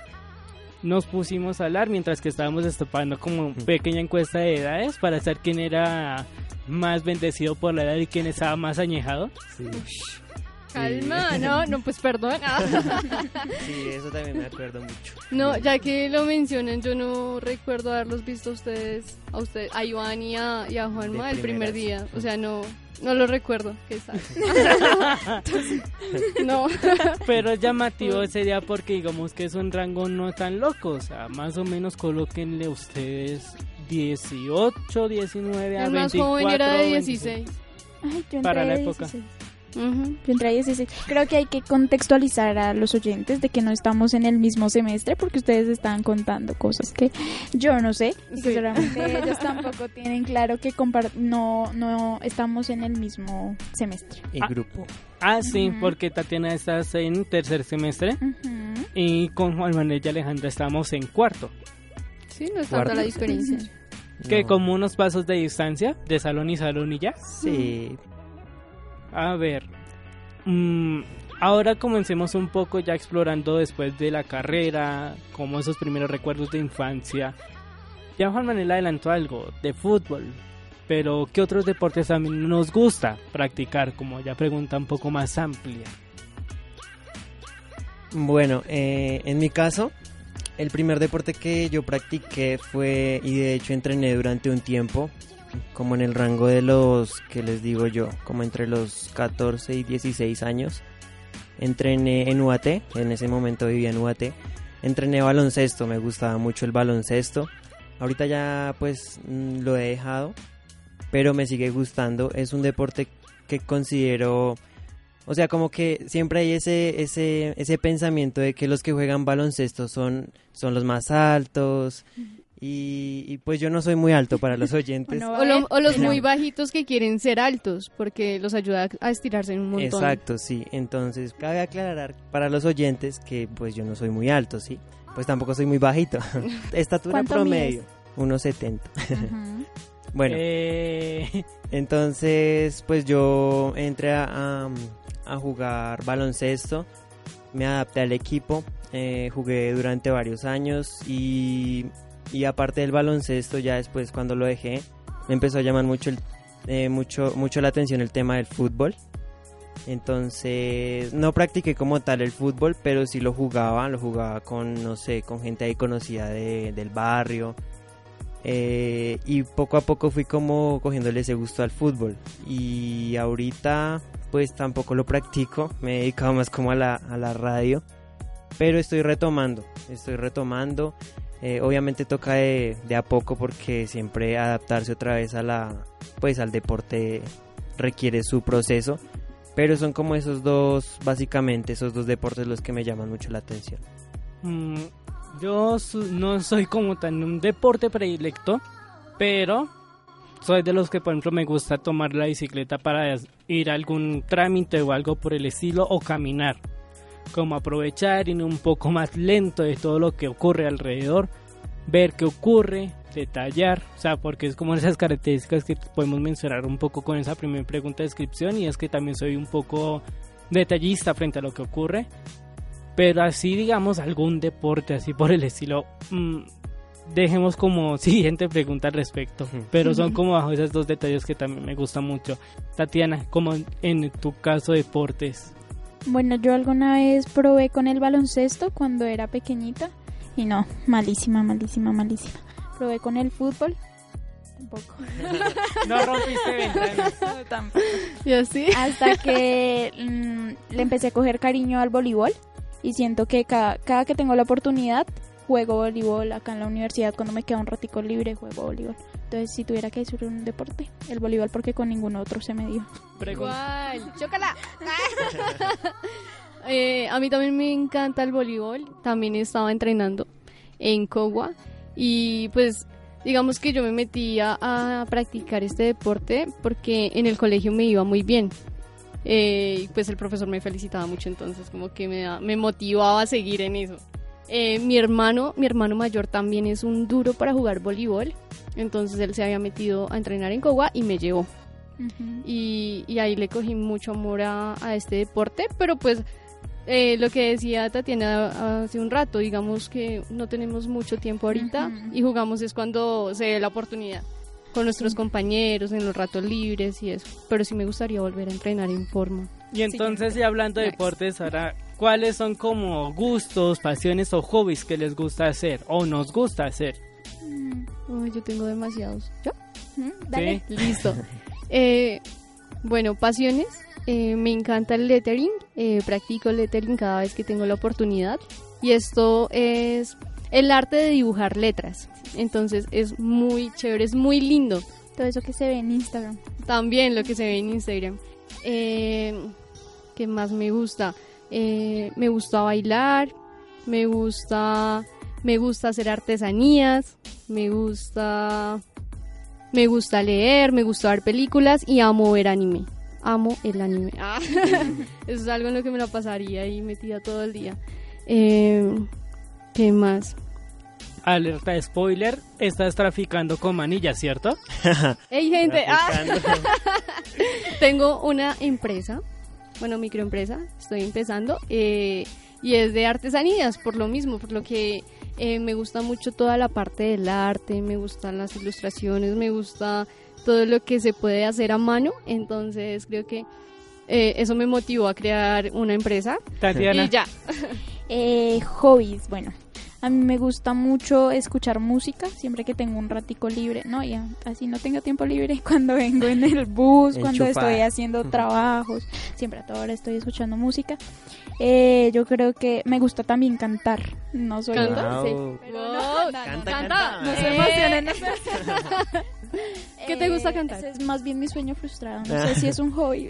nos pusimos a hablar mientras que estábamos estopando como pequeña encuesta de edades para saber quién era más bendecido por la edad y quién estaba más añejado. Sí, Calma, no, no, pues perdón. Sí, eso también me acuerdo mucho. No, ya que lo mencionan, yo no recuerdo haberlos visto a ustedes, a usted, a Iván y a, y a Juanma el primer día. O sea, no, no lo recuerdo. ¿Qué tal? no. Pero es llamativo ese día porque digamos que es un rango no tan loco, o sea, más o menos colóquenle ustedes 18, 19 a El más 24. joven era de 26. 16. Ay, yo entré Para la época. 16. A 16. Creo que hay que contextualizar a los oyentes de que no estamos en el mismo semestre porque ustedes están contando cosas que yo no sé. Y que Sí. seguramente ellos tampoco tienen claro que no, no estamos en el mismo semestre. El Ah. grupo. Ah, sí, porque Tatiana estás en tercer semestre y con Juan Manuel y Alejandra estamos en cuarto. Sí, no es tanta la diferencia. Que No. como unos pasos de distancia, de salón y salón y ya. Sí, A ver, mm, ahora comencemos un poco ya explorando después de la carrera, como esos primeros recuerdos de infancia. Ya Juan Manuel adelantó algo de fútbol, pero ¿qué otros deportes también nos gusta practicar? Como ya pregunta un poco más amplia. Bueno, eh, en mi caso, el primer deporte que yo practiqué fue, y de hecho entrené durante un tiempo, como en el rango de los, que les digo yo, como entre los 14 y 16 años. Entrené en UAT, en ese momento vivía en UAT. Entrené baloncesto, me gustaba mucho el baloncesto. Ahorita ya pues mm, lo he dejado, pero me sigue gustando. Es un deporte que considero o sea, como que siempre hay ese, ese, ese pensamiento de que los que juegan baloncesto son, son los más altos. Y, y pues yo no soy muy alto para los oyentes. O, lo- los muy bajitos que quieren ser altos, porque los ayuda a estirarse un montón. Exacto, sí. Entonces, cabe aclarar para los oyentes que pues yo no soy muy alto, ¿sí? Pues tampoco soy muy bajito. Estatura ¿Cuánto promedio, 1,70. Ujú. Bueno, Eh, Entonces, pues yo entré a, a- a jugar baloncesto, me adapté al equipo, eh, jugué durante varios años y, y aparte del baloncesto, ya después cuando lo dejé, me empezó a llamar mucho, eh, mucho, mucho la atención el tema del fútbol. Entonces, no practiqué como tal el fútbol, pero sí lo jugaba, lo jugaba con, no sé, con gente ahí conocida de- del barrio. Eh, y poco a poco fui como cogiéndole ese gusto al fútbol. Y ahorita pues tampoco lo practico, me he dedicado más como a la, a la radio. Pero estoy retomando, estoy retomando. Eh, obviamente toca de, a poco porque siempre adaptarse otra vez a la, pues al deporte requiere su proceso. Pero son como esos dos, básicamente esos dos deportes los que me llaman mucho la atención. mm, yo no soy como tan un deporte predilecto, pero soy de los que, por ejemplo, me gusta tomar la bicicleta para ir a algún trámite o algo por el estilo o caminar. Como aprovechar ir un poco más lento de todo lo que ocurre alrededor, ver qué ocurre, detallar, o sea, porque es como esas características que podemos mencionar un poco con esa primera pregunta de descripción y es que también soy un poco detallista frente a lo que ocurre, pero así digamos algún deporte así por el estilo, mm, dejemos como siguiente pregunta al respecto, pero son como bajo esos dos detalles que también me gustan mucho. Tatiana, como en tu caso deportes. Bueno, yo alguna vez probé con el baloncesto cuando era pequeñita y no, malísima, malísima, malísima. Probé con el fútbol, tampoco. No rompiste ventanas. ¿Y así? Hasta que mm, le empecé a coger cariño al voleibol y siento que cada, cada que tengo la oportunidad juego voleibol acá en la universidad cuando me queda un ratico libre juego voleibol. Entonces si tuviera que decir un deporte, el voleibol porque con ningún otro se me dio. Igual. ¡Chócala! Eh, a mí también me encanta el voleibol. También estaba entrenando en Cogua. Y pues, digamos que yo me metí a, practicar este deporte porque en el colegio me iba muy bien. Eh, y pues el profesor me felicitaba mucho, entonces como que me, da- me motivaba a seguir en eso. Eh, mi hermano, mi hermano mayor también es un duro para jugar voleibol. Entonces él se había metido a entrenar en Cogua y me llevó. Y, y ahí le cogí mucho amor a, a este deporte, pero pues eh, lo que decía Tatiana hace un rato, digamos que no tenemos mucho tiempo ahorita y jugamos es cuando se dé la oportunidad con nuestros compañeros en los ratos libres y eso, pero sí me gustaría volver a entrenar en forma. Y entonces, y hablando de deportes, ahora, ¿cuáles son como gustos, pasiones o hobbies que les gusta hacer o nos gusta hacer? Mm, Ay, yo tengo demasiados. ¿Yo? mm, Dale. Sí. Listo. Eh, bueno, pasiones. Eh, me encanta el lettering. eh, practico lettering cada vez que tengo la oportunidad. Y esto es el arte de dibujar letras. Entonces es muy chévere, es muy lindo. Todo eso que se ve en Instagram. También lo que se ve en Instagram. Eh, ¿Qué más me gusta? Eh, me gusta bailar. Me gusta. Me gusta hacer artesanías. Me gusta. Me gusta leer. Me gusta ver películas. Y amo ver anime. Amo el anime. Ah, Eso es algo en lo que me la pasaría ahí metida todo el día. Eh, ¿Qué más? Alerta de spoiler, estás traficando con manillas, ¿cierto? ¡Hey, gente! Ah. Tengo una empresa, bueno, microempresa, estoy empezando, eh, y es de artesanías, por lo mismo, por lo que eh, me gusta mucho toda la parte del arte, me gustan las ilustraciones, me gusta todo lo que se puede hacer a mano, entonces creo que eh, eso me motivó a crear una empresa Tatiana. y ya. Eh, hobbies, bueno. A mí me gusta mucho escuchar música siempre que tengo un ratico libre. No, ya, así no tengo tiempo libre cuando vengo en el bus, cuando estoy haciendo trabajos. Siempre a toda hora estoy escuchando música. Eh, yo creo que me gusta también cantar. No soy ¿Canta? Sí. Pero Wow, no, no, Canta, canta, canta. no se Eh, emocionen. no sé. ¿Qué te gusta Eh, cantar? ese es más bien mi sueño frustrado. No sé si es un hobby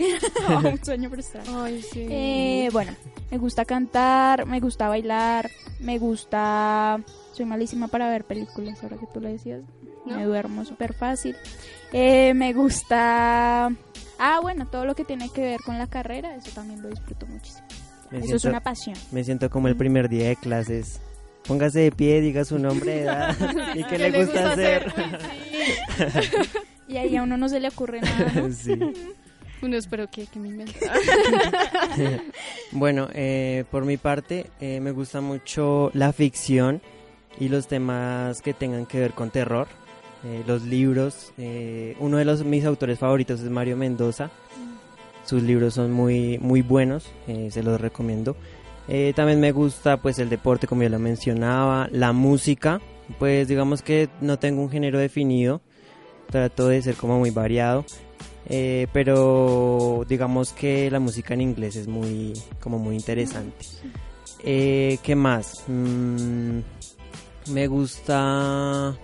o un sueño frustrado. Ay, sí. Eh, bueno, me gusta cantar, me gusta bailar, me gusta... Soy malísima para ver películas, ahora que tú lo decías. ¿No? Me duermo súper fácil. Eh, me gusta... Ah, bueno, todo lo que tiene que ver con la carrera, eso también lo disfruto muchísimo. Me Eso es siento, una pasión. me siento como el primer día de clases. Póngase de pie, diga su nombre de edad y qué le gusta hacer. Y ahí a uno no se le ocurre nada. ¿no? Sí. Uno espero que, que me invente. Bueno, eh, por mi parte, eh, me gusta mucho la ficción y los temas que tengan que ver con terror. Eh, los libros, eh, uno de los mis autores favoritos es Mario Mendoza. Sus libros son muy muy buenos, eh, se los recomiendo. Eh, también me gusta pues el deporte como ya lo mencionaba, la música, pues digamos que no tengo un género definido, trato de ser como muy variado. Eh, pero digamos que la música en inglés es muy como muy interesante. Eh, ¿Qué más? Mm, me gusta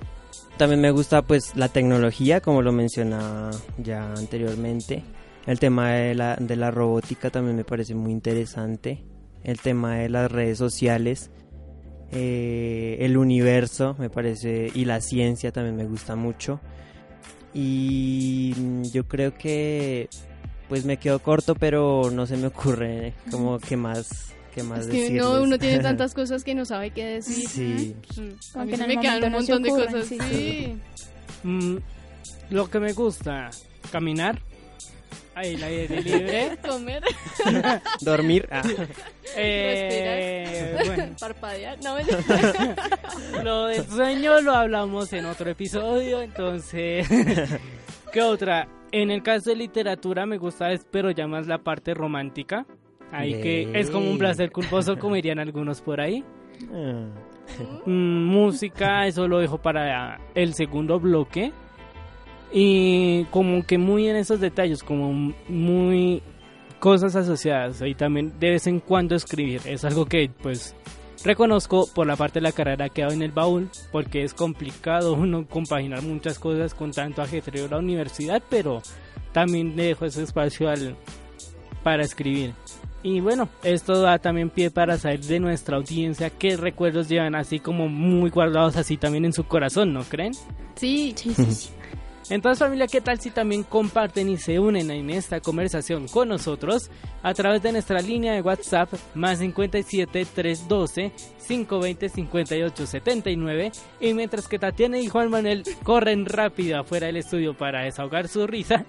también me gusta pues la tecnología como lo mencionaba ya anteriormente. El tema de la, de la robótica también me parece muy interesante. El tema de las redes sociales, eh, el universo me parece y la ciencia también me gusta mucho. Y yo creo que pues me quedo corto, pero no se me ocurre como que más que más Es que no, uno tiene tantas cosas que no sabe qué decir. Sí. Mm, A mí se me quedan un montón de cosas. sí. Sí. Mm, lo que me gusta, caminar, ahí la aire libre, Comer, Dormir. ah. eh, bueno, parpadear. No, lo del sueño lo hablamos en otro episodio, entonces, ¿qué otra? En el caso de literatura me gusta, es- pero ya más la parte romántica, ahí que es como un placer culposo, como dirían algunos por ahí. Ah. Mm, música, eso lo dejo para el segundo bloque. Y como que muy en esos detalles, como muy cosas asociadas. Y también de vez en cuando escribir. Es algo que pues reconozco por la parte de la carrera que ha en el baúl. Porque es complicado uno compaginar muchas cosas con tanto ajetreo de la universidad. Pero también dejo ese espacio al, para escribir. Y bueno, esto da también pie para saber de nuestra audiencia qué recuerdos llevan así como muy guardados así también en su corazón, ¿no creen? Sí, Sí, sí, sí. Entonces familia, ¿qué tal si también comparten y se unen en esta conversación con nosotros a través de nuestra línea de WhatsApp más 57 312 520 58 79 y mientras que Tatiana y Juan Manuel corren rápido afuera del estudio para desahogar su risa.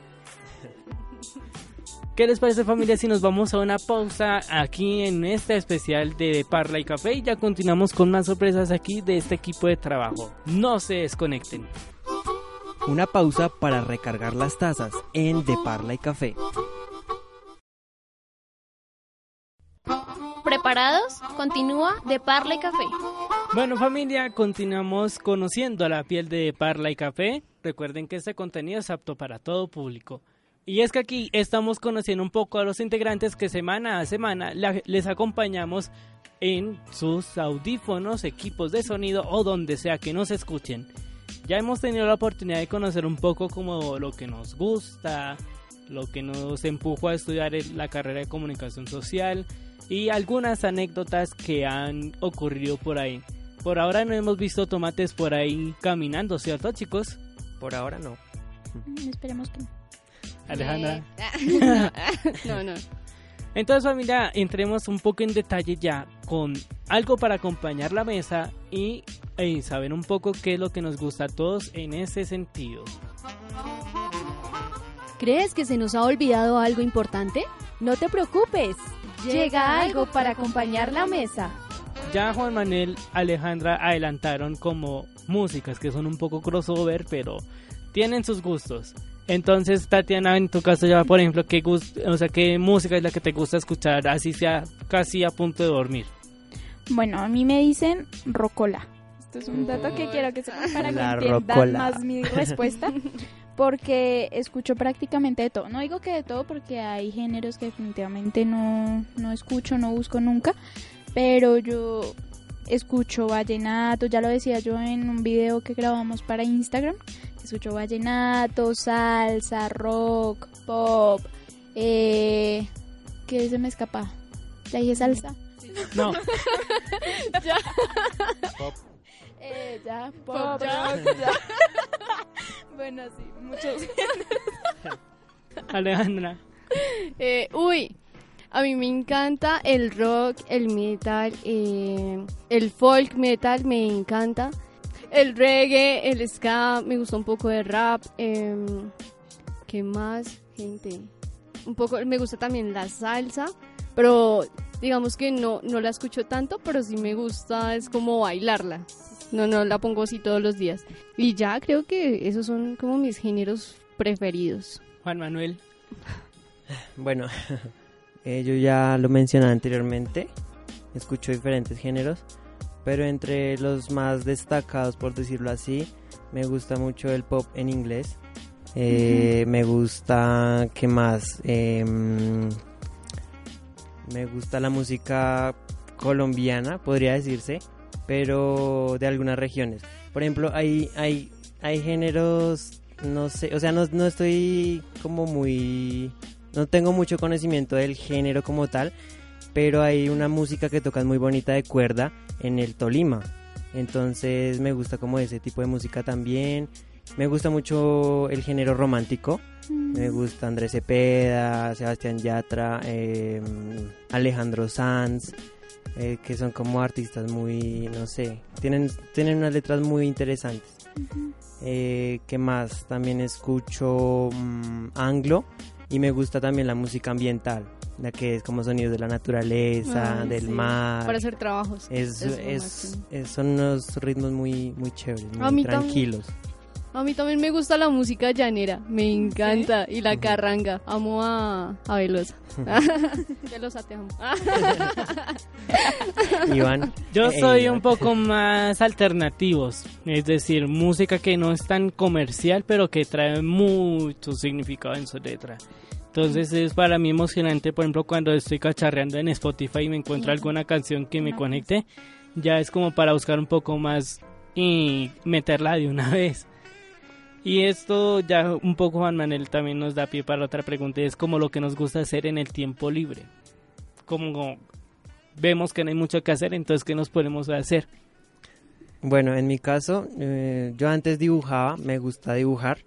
¿Qué les parece familia si nos vamos a una pausa aquí en este especial de Parla y Café y ya continuamos con más sorpresas aquí de este equipo de trabajo? No se desconecten. Una pausa para recargar las tazas en De Parla y Café. ¿Preparados? Continúa de Parla y Café. Bueno familia, continuamos conociendo la piel de Parla y Café. Recuerden que este contenido es apto para todo público. Y es que aquí estamos conociendo un poco a los integrantes que semana a semana les acompañamos en sus audífonos, equipos de sonido o donde sea que nos escuchen. Ya hemos tenido la oportunidad de conocer un poco como lo que nos gusta, lo que nos empujó a estudiar la carrera de comunicación social y algunas anécdotas que han ocurrido por ahí. Por ahora no hemos visto tomates por ahí caminando, ¿cierto chicos? Por ahora no. Mm, Esperemos que no. Alejandra. no, no. Entonces familia, entremos un poco en detalle ya con algo para acompañar la mesa y eh, saber un poco qué es lo que nos gusta a todos en ese sentido. ¿Crees que se nos ha olvidado algo importante? No te preocupes, llega algo para acompañar la mesa. Ya Juan Manuel, Alejandra adelantaron como músicas que son un poco crossover, pero tienen sus gustos. Entonces, Tatiana, en tu caso ya, por ejemplo, ¿qué, gust o sea, ¿qué música es la que te gusta escuchar así sea casi a punto de dormir? Bueno, a mí me dicen rocola. Esto es un dato que quiero que sepan para que La entiendan rocola. más mi respuesta. Porque escucho prácticamente de todo. No digo que de todo porque hay géneros que definitivamente no, no escucho, no busco nunca. Pero yo escucho vallenato, ya lo decía yo en un video que grabamos para Instagram. Escucho vallenato, salsa, rock, pop. Eh, ¿Qué se me escapa? ¿Ya dije salsa? No, Eh, ya, pop, ya. bueno, sí, muchos. Alejandra. Eh, uy, a mí me encanta el rock, el metal, eh, el folk metal me encanta. El reggae, el ska, me gusta un poco de rap. em, ¿Qué más, gente? Un poco, me gusta también la salsa, pero digamos que no, no la escucho tanto, pero sí me gusta, es como bailarla. No, no la pongo así todos los días. Y ya creo que esos son como mis géneros preferidos. Juan Manuel. Bueno, eh, yo ya lo mencioné anteriormente, escucho diferentes géneros, pero entre los más destacados, por decirlo así, me gusta mucho el pop en inglés. Eh, Me gusta, ¿qué más? Em, me gusta la música colombiana, podría decirse, pero de algunas regiones. Por ejemplo, hay, hay, hay géneros, no sé, o sea, no, no estoy como muy no tengo mucho conocimiento del género como tal, pero hay una música que tocan muy bonita de cuerda en el Tolima. Entonces me gusta como ese tipo de música también. Me gusta mucho el género romántico. Me gusta Andrés Cepeda, Sebastián Yatra, eh, Alejandro Sanz, eh, que son como artistas muy, no sé, tienen, tienen unas letras muy interesantes. Eh, ¿Qué más? También escucho mm, anglo y me gusta también la música ambiental, la que es como sonidos de la naturaleza, Ay, del sí, mar. Para hacer trabajos. Es, es son unos ritmos muy, muy chéveres, A muy mí también. tranquilos. A mí también me gusta la música llanera, me encanta. Y la carranga, amo a, a Velosa. Velosa, te amo. Iván. Yo eh, soy Iván. un poco más alternativos, es decir, música que no es tan comercial, pero que trae mucho significado en su letra. Entonces es para mí emocionante, por ejemplo, cuando estoy cacharreando en Spotify y me encuentro alguna canción que me conecte, ya es como para buscar un poco más y meterla de una vez. Y esto ya un poco Juan Manuel también nos da pie para otra pregunta, y es como lo que nos gusta hacer en el tiempo libre. Como vemos que no hay mucho que hacer, entonces ¿qué nos podemos hacer? Bueno, en mi caso, eh, yo antes dibujaba, me gusta dibujar.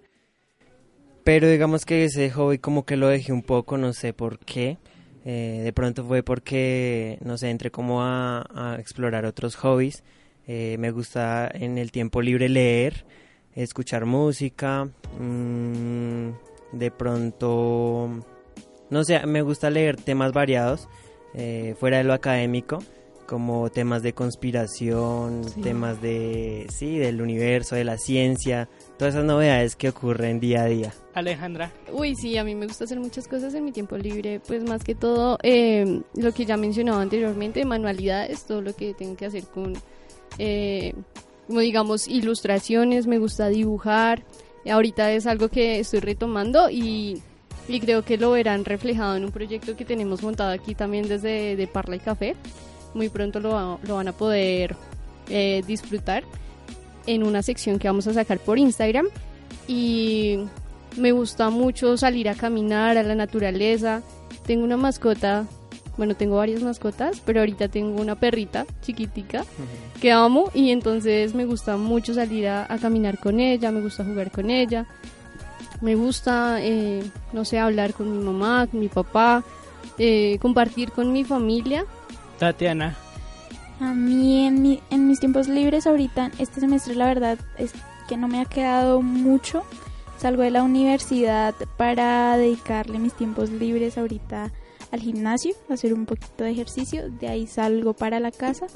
Pero digamos que ese hobby como que lo dejé un poco, no sé por qué. Eh, de pronto fue porque, no sé, entré como a, a explorar otros hobbies. Eh, me gusta en el tiempo libre leer, escuchar música, mm, de pronto, no sé, me gusta leer temas variados, eh, fuera de lo académico, como temas de conspiración, Sí. temas de, sí, del universo, de la ciencia, todas esas novedades que ocurren día a día. Alejandra. Uy, sí, a mí me gusta hacer muchas cosas en mi tiempo libre, pues más que todo eh, lo que ya mencionaba anteriormente, manualidades, todo lo que tengo que hacer con, eh, como digamos, ilustraciones, me gusta dibujar, ahorita es algo que estoy retomando y, y creo que lo verán reflejado en un proyecto que tenemos montado aquí también desde de Parla y Café, muy pronto lo, lo van a poder eh, disfrutar en una sección que vamos a sacar por Instagram y me gusta mucho salir a caminar a la naturaleza. Tengo una mascota, bueno, tengo varias mascotas, pero ahorita tengo una perrita chiquitica que amo y entonces me gusta mucho salir a, a caminar con ella, me gusta jugar con ella, me gusta, eh, no sé, hablar con mi mamá, con mi papá, eh, compartir con mi familia. Tatiana. A mí en, mi- en mis tiempos libres ahorita, este semestre la verdad es que no me ha quedado mucho. Salgo de la universidad para dedicarle mis tiempos libres ahorita al gimnasio, hacer un poquito de ejercicio. De ahí salgo para la casa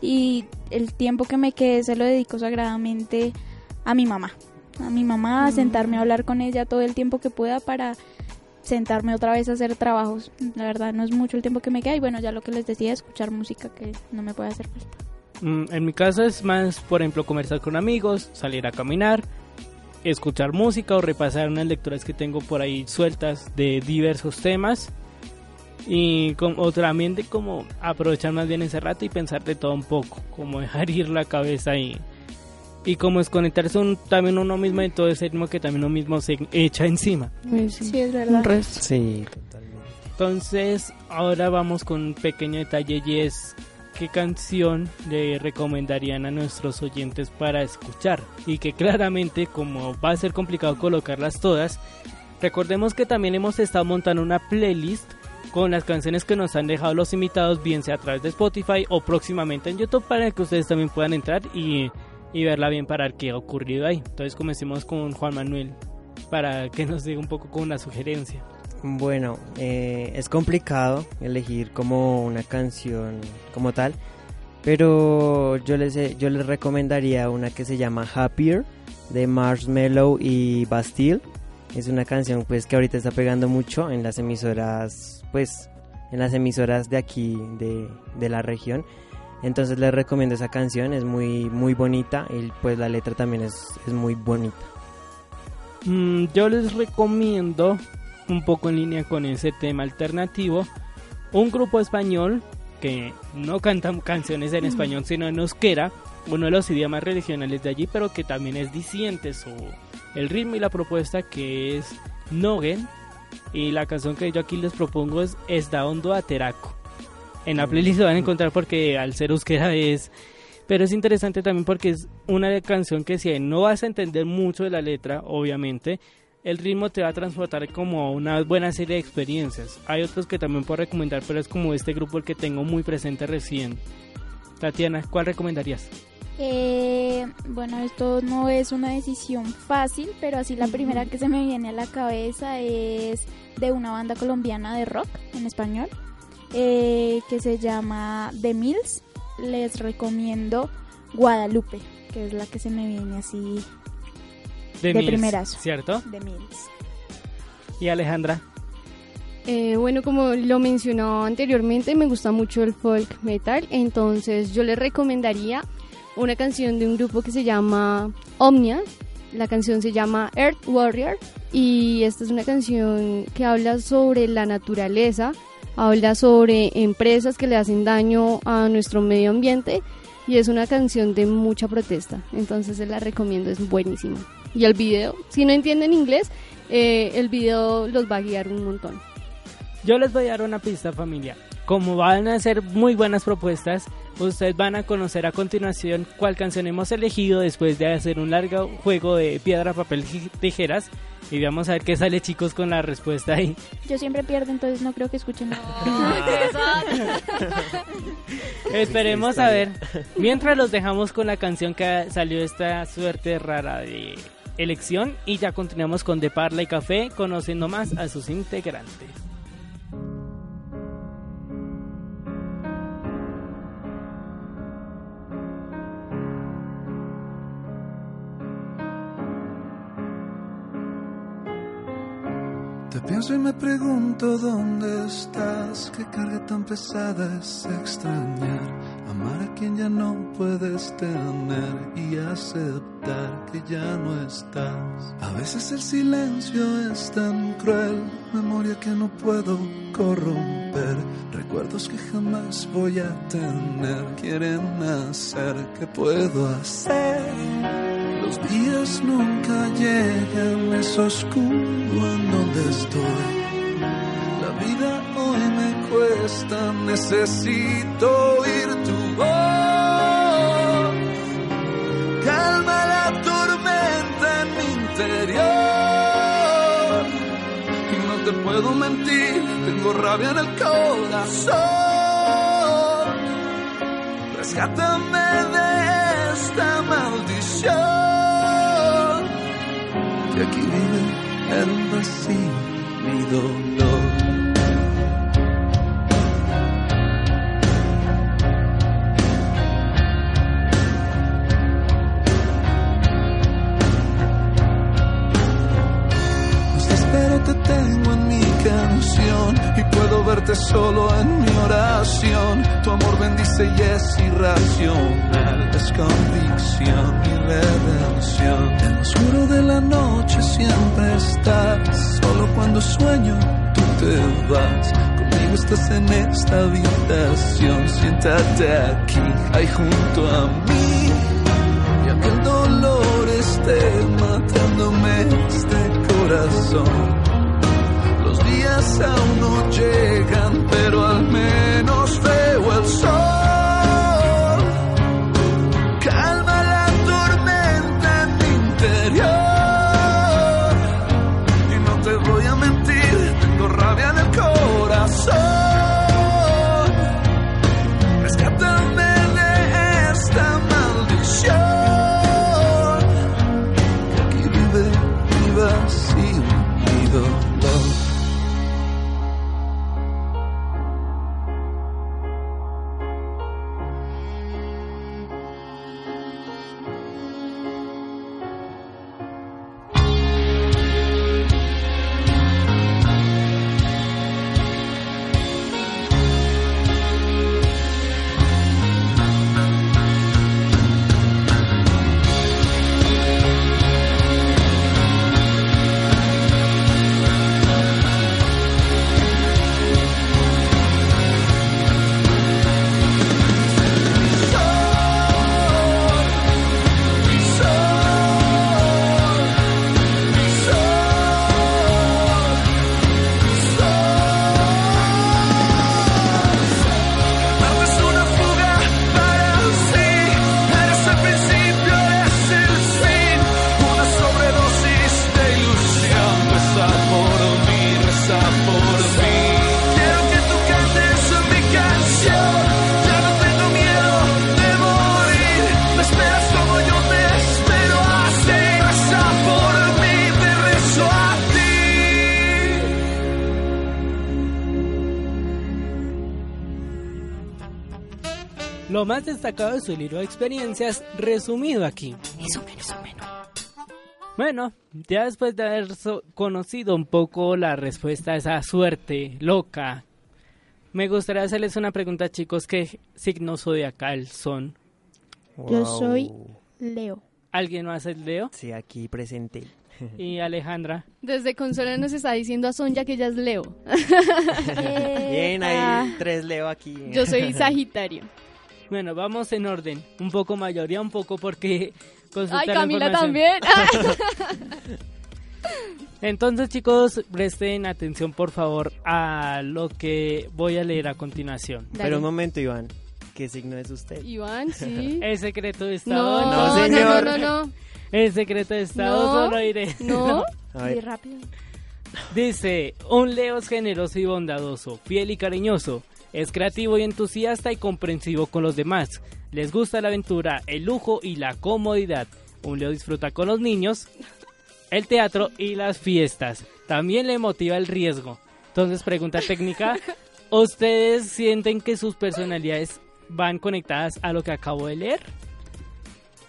y el tiempo que me quede se lo dedico sagradamente a mi mamá. A mi mamá, a sentarme a hablar con ella todo el tiempo que pueda para sentarme otra vez a hacer trabajos. La verdad no es mucho el tiempo que me queda y bueno, ya lo que les decía, escuchar música que no me puede hacer falta. Mm, En mi caso es más, por ejemplo, conversar con amigos, salir a caminar, escuchar música o repasar unas lecturas que tengo por ahí sueltas de diversos temas. Y también de como aprovechar más bien ese rato y pensar de todo un poco, como dejar ir la cabeza y, y como desconectarse un, también uno mismo de todo ese ritmo que también uno mismo se echa encima. Sí, es verdad. Sí, totalmente. Entonces, ahora vamos con un pequeño detalle y es qué canción le recomendarían a nuestros oyentes para escuchar. Y que claramente, como va a ser complicado colocarlas todas, recordemos que también hemos estado montando una playlist con las canciones que nos han dejado los invitados, bien sea a través de Spotify o próximamente en YouTube, para que ustedes también puedan entrar y, y verla bien para ver qué ha ocurrido ahí. Entonces, comencemos con Juan Manuel para que nos diga un poco con una sugerencia. Bueno, eh, es complicado elegir como una canción como tal, pero yo les, eh, yo les recomendaría una que se llama Happier de Marshmello y Bastille. Es una canción pues que ahorita está pegando mucho en las emisoras, pues en las emisoras de aquí de, de la región. Entonces les recomiendo esa canción, es muy muy bonita y pues la letra también es, es muy bonita. Mm, yo les recomiendo, un poco en línea con ese tema alternativo, un grupo español que no canta canciones en español, sino en euskera, uno de los idiomas regionales de allí, pero que también es disidente su el ritmo y la propuesta que es Nogen. Y la canción que yo aquí les propongo es Está Hondo Ateraco. En la playlist lo van a encontrar porque al ser euskera es pero es interesante también porque es una canción que si no vas a entender mucho de la letra, obviamente, el ritmo te va a transportar como a una buena serie de experiencias. Hay otros que también puedo recomendar, pero es como este grupo el que tengo muy presente recién. Tatiana, ¿cuál recomendarías? Eh, bueno, esto no es una decisión fácil, pero así la primera que se me viene a la cabeza es de una banda colombiana de rock en español eh, que se llama The Mills. Les recomiendo Guadalupe, que es la que se me viene así De Mills, primerazo. ¿Cierto? de Mills. Y Alejandra. Eh, bueno, como lo mencionaba anteriormente, me gusta mucho el folk metal, entonces yo les recomendaría una canción de un grupo que se llama Omnia. La canción se llama Earth Warrior y esta es una canción que habla sobre la naturaleza, habla sobre empresas que le hacen daño a nuestro medio ambiente y es una canción de mucha protesta, entonces se la recomiendo, es buenísima. Y el video, si no entienden inglés, eh, el video los va a guiar un montón. Yo les voy a dar una pista familia. Como van a ser muy buenas propuestas, Ustedes van a conocer a continuación cuál canción hemos elegido después de hacer un largo juego de piedra, papel, tijeras. Y vamos a ver qué sale chicos con la respuesta ahí. Yo siempre pierdo, entonces no creo que escuchen nada. Esperemos a ver. Mientras los dejamos con la canción que salió esta suerte rara de elección y ya continuamos con De Parla y Café conociendo más a sus integrantes. Pienso me pregunto dónde estás, qué carga tan pesada es extrañar, amar a quien ya no puedes tener y aceptar que ya no estás. A veces el silencio es tan cruel, memoria que no puedo corromper, recuerdos que jamás voy a tener, quieren hacer, ¿qué puedo hacer? Los días nunca llegan, es oscuro en donde estoy. La vida hoy me cuesta, necesito oír tu voz. Calma la tormenta en mi interior. Y no te puedo mentir, tengo rabia en el corazón. Rescátame de esta maldición. Que aquí vive el vacío, mi dolor. Pues te espero, te tengo en mi y puedo verte solo en mi oración. Tu amor bendice y es irracional, es convicción y redención. En lo oscuro de la noche siempre estás, solo cuando sueño tú te vas. Conmigo estás en esta habitación, siéntate aquí, ahí junto a mí. Ya que el dolor esté matándome este corazón. Los días aún más destacado de su libro de experiencias resumido aquí. Bueno, ya después de haber so- conocido un poco la respuesta a esa suerte loca, me gustaría hacerles una pregunta, chicos, ¿qué signo zodiacal son? Yo soy Leo. ¿Alguien más es Leo? Sí, aquí presente. Y Alejandra. Desde consola nos está diciendo a Sonja que ella es Leo. Bien, Ah, hay tres Leo aquí. Yo soy Sagitario. Bueno, vamos en orden. Un poco mayoría, un poco porque... consultar Ay, la Camila también. Entonces, chicos, presten atención, por favor, a lo que voy a leer a continuación. Pero un momento, Iván. qué signo es usted? Iván, sí. El secreto de Estado. No, señor. no, no, no. El secreto de Estado No. solo iré. No. A Y ver, rápido. Dice, un Leo es generoso y bondadoso, fiel y cariñoso, es creativo y entusiasta y comprensivo con los demás. Les gusta la aventura, el lujo y la comodidad. Un Leo disfruta con los niños, el teatro y las fiestas. También le motiva el riesgo. Entonces, pregunta técnica, ¿ustedes sienten que sus personalidades van conectadas a lo que acabo de leer?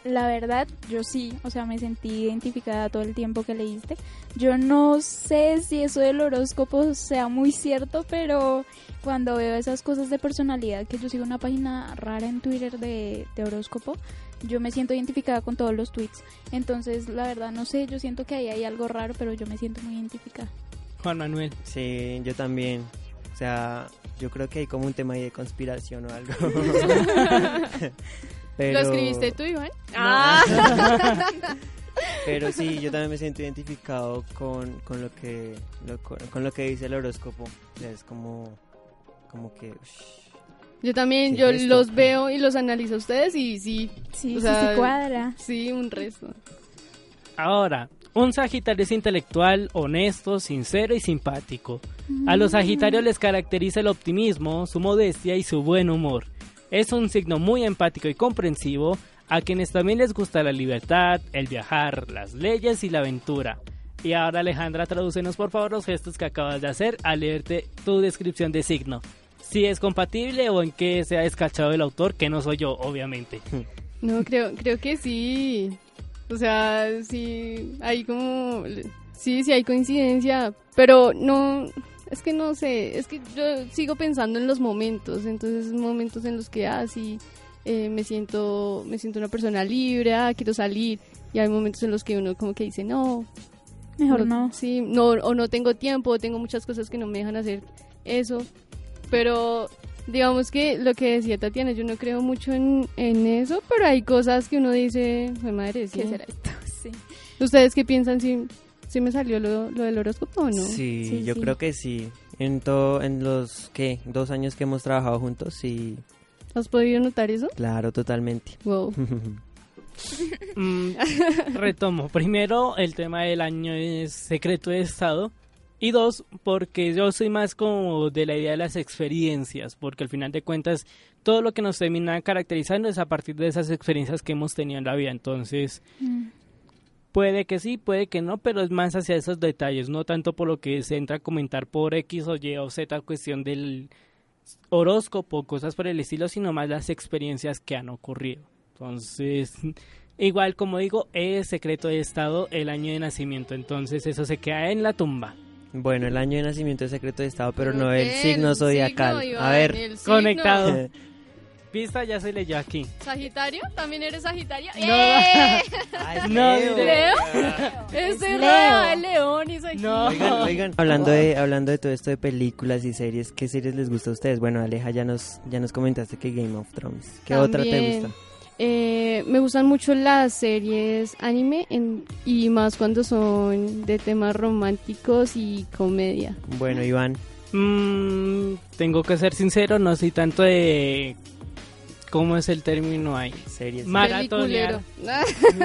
La verdad, yo sí, o sea, me sentí identificada todo el tiempo que leíste. Yo no sé si eso del horóscopo sea muy cierto, pero cuando veo esas cosas de personalidad, que yo sigo una página rara en Twitter de, de horóscopo, yo me siento identificada con todos los tweets. Entonces, la verdad, no sé, yo siento que ahí hay algo raro, pero yo me siento muy identificada. Juan Manuel. sí, yo también. O sea, yo creo que hay como un tema ahí de conspiración o algo. Pero- ¿Lo escribiste tú, Iván? Pero sí, yo también me siento identificado con, con lo que lo- con, con lo que dice el horóscopo. Es como, como que... Yo también, ¿Qué yo los veo y los analizo a ustedes y sí, Sí, O sea, sí cuadra. sí, un resto. Ahora, un Sagitario es intelectual, honesto, sincero y simpático. A los Sagitarios les caracteriza el optimismo, su modestia y su buen humor. Es un signo muy empático y comprensivo, a quienes también les gusta la libertad, el viajar, las leyes y la aventura. Y ahora Alejandra, tradúcenos por favor los gestos que acabas de hacer al leerte tu descripción de signo. Si es compatible o en qué se ha descachado el autor, que no soy yo, obviamente. No, creo, creo que sí. O sea, sí, hay como... Sí, sí hay coincidencia, pero no... Es que no sé, es que yo sigo pensando en los momentos, entonces momentos en los que, ah, sí, eh, me siento me siento una persona libre, ah, quiero salir, y hay momentos en los que uno como que dice, no, Mejor no. Sí, no, o no tengo tiempo, o tengo muchas cosas que no me dejan hacer eso. Pero digamos que lo que decía Tatiana, yo no creo mucho en, en eso, pero hay cosas que uno dice, "Jue madre, sí. ¿Qué será esto? Sí. ¿Ustedes qué piensan si, si me salió lo, lo del horóscopo o no? Sí, Sí, yo sí. creo que sí. En, todo, en los, ¿qué? Dos años que hemos trabajado juntos, sí, ¿Has podido notar eso? claro, totalmente. Wow. Mm, retomo. Primero, el tema del año es secreto de Estado. Y dos, porque yo soy más como de la idea de las experiencias, porque al final de cuentas todo lo que nos termina caracterizando es a partir de esas experiencias que hemos tenido en la vida. Entonces, Mm. Puede que sí, puede que no, pero es más hacia esos detalles, no tanto por lo que se entra a comentar por X o Y o Z cuestión del horóscopo, cosas por el estilo, sino más las experiencias que han ocurrido. Entonces, igual como digo, es secreto de estado el año de nacimiento, entonces eso se queda en la tumba. Bueno, el año de nacimiento es secreto de Estado, pero no El el signo zodiacal. signo, A Iván, ver, el signo. Conectado. Vista ya se leyó aquí. ¿Sagitario? ¿También eres Sagitario? No. ¡Eh! Ah, es No, Leo. mire. ¿Leo? Es Leo. León y soy No. Oigan, oigan, hablando de, hablando de todo esto de películas y series, ¿qué series les gusta a ustedes? Bueno, Aleja, ya nos, ya nos comentaste que Game of Thrones. ¿Qué otra te gusta? Eh, me gustan mucho las series anime en- y más cuando son de temas románticos y comedia. Bueno, Iván, Mm, tengo que ser sincero, no soy tanto de... ¿Cómo es el término ahí? series. Maratonear.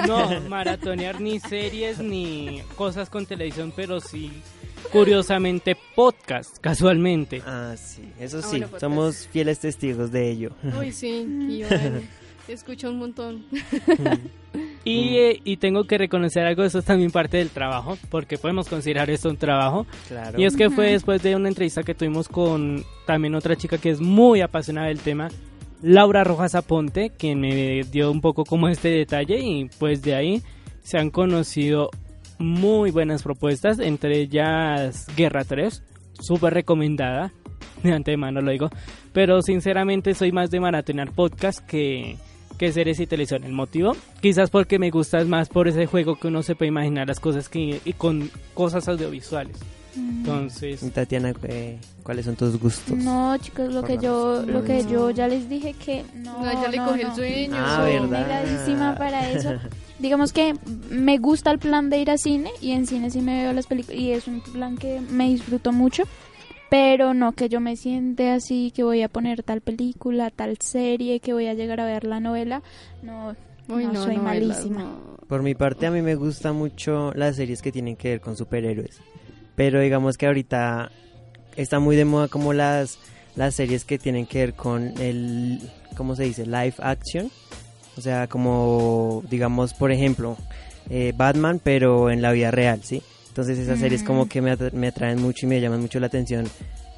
No, maratonear ni series ni cosas con televisión, pero sí, curiosamente, podcast, casualmente. Ah, sí, eso Ah, sí, bueno, somos fieles testigos de ello. Uy, sí, Iván. Escucho un montón. Y, eh, y tengo que reconocer algo, eso es también parte del trabajo, porque podemos considerar esto un trabajo. Claro. Y es que fue después de una entrevista que tuvimos con también otra chica que es muy apasionada del tema, Laura Rojas Aponte, quien me dio un poco como este detalle y pues de ahí se han conocido muy buenas propuestas, entre ellas Guerra 3, súper recomendada, de antemano lo digo, pero sinceramente soy más de maratonear podcast que, que series y televisión. El motivo, quizás porque me gusta más por ese juego que uno se puede imaginar las cosas que, y con cosas audiovisuales. Entonces, Y Tatiana, eh, ¿cuáles son tus gustos? No, chicos, lo que yo lo que yo ya les dije que no, No, ya le no, no. el sueño. Ah, Soy ¿verdad? para eso. Digamos que me gusta el plan de ir a cine y en cine sí me veo las películas y es un plan que me disfruto mucho, pero no que yo me siente así, que voy a poner tal película, tal serie, que voy a llegar a ver la novela. No, Uy, no, no, soy novelas, malísima. no. Por mi parte, a mí me gustan mucho las series que tienen que ver con superhéroes. Pero digamos que ahorita está muy de moda como las, las series que tienen que ver con el, ¿cómo se dice? Live action. O sea, como, digamos, por ejemplo, eh, Batman, pero en la vida real, ¿sí? Entonces esas series como que me, atra- me atraen mucho y me llaman mucho la atención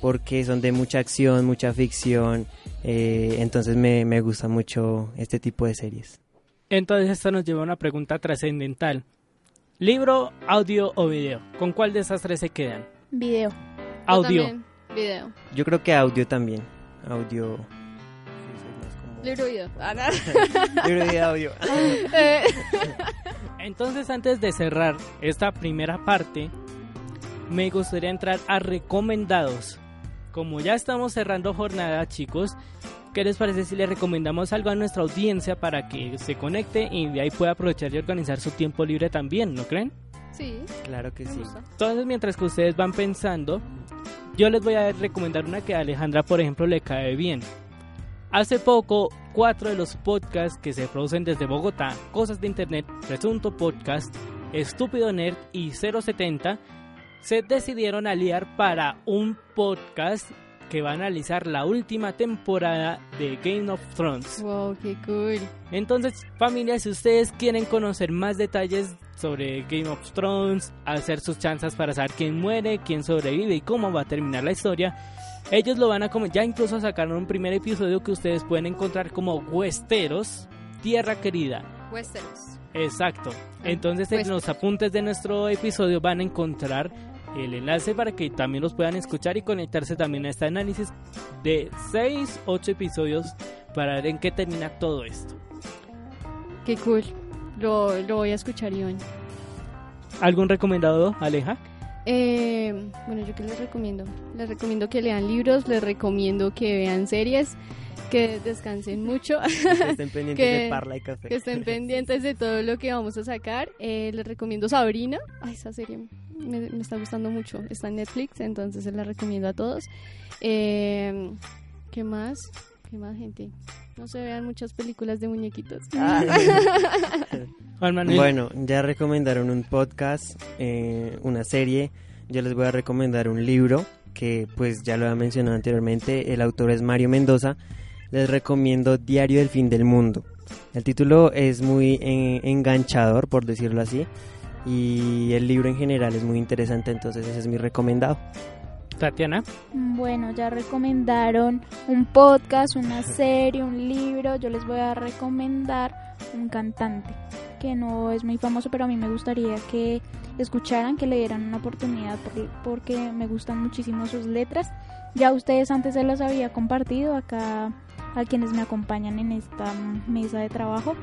porque son de mucha acción, mucha ficción. eh, entonces me, me gusta mucho este tipo de series. Entonces esto nos lleva a una pregunta trascendental. Libro, audio o video. ¿Con cuál de esas tres se quedan? Video. Yo Audio. también, video. Yo creo que audio también. Audio. Libro video. Ah. Libro y audio. Entonces antes de cerrar esta primera parte, me gustaría entrar a recomendados. Como ya estamos cerrando jornada, chicos, ¿qué les parece si le recomendamos algo a nuestra audiencia para que se conecte y de ahí pueda aprovechar y organizar su tiempo libre también, ¿no creen? sí, Claro que sí. gusta. Entonces, mientras que ustedes van pensando, yo les voy a recomendar una que a Alejandra, por ejemplo, le cae bien. Hace poco, cuatro de los podcasts que se producen desde Bogotá, Cosas de Internet, Presunto Podcast, Estúpido Nerd y 070, se decidieron aliar para un podcast que va a analizar la última temporada de Game of Thrones. Wow, qué cool. Entonces, familia, si ustedes quieren conocer más detalles sobre Game of Thrones, hacer sus chances para saber quién muere, quién sobrevive y cómo va a terminar la historia, ellos lo van a comentar. Ya incluso sacaron un primer episodio que ustedes pueden encontrar como Westeros, Tierra Querida. Westeros. Exacto. Entonces, en los apuntes de nuestro episodio van a encontrar el enlace para que también los puedan escuchar y conectarse también a este análisis de 6, 8 episodios para ver en qué termina todo esto. Qué cool. Lo, lo voy a escuchar, Iván. ¿Algún recomendado, Aleja? Eh, bueno, ¿yo qué les recomiendo? Les recomiendo que lean libros, les recomiendo que vean series, que descansen mucho, Que estén pendientes Que- de Parla y Café. que estén pendientes de todo lo que vamos a sacar. Eh, les recomiendo Sabrina. Ay, esa serie me, me está gustando mucho. Está en Netflix, entonces se la recomiendo a todos. Eh, ¿Qué más? ¿Qué más, gente? No se vean muchas películas de muñequitos. Manuel. Bueno, ya recomendaron un podcast, eh, una serie. Yo les voy a recomendar un libro que pues ya lo he mencionado anteriormente. El autor es Mario Mendoza. Les recomiendo Diario del Fin del Mundo. El título es muy eh, enganchador, por decirlo así. Y el libro en general es muy interesante, entonces ese es mi recomendado. Tatiana. Bueno, ya recomendaron un podcast, una serie, un libro. Yo les voy a recomendar un cantante que no es muy famoso, pero a mí me gustaría que escucharan, que le dieran una oportunidad por- porque me gustan muchísimo sus letras. Ya ustedes antes se las había compartido acá a quienes me acompañan en esta mesa de trabajo,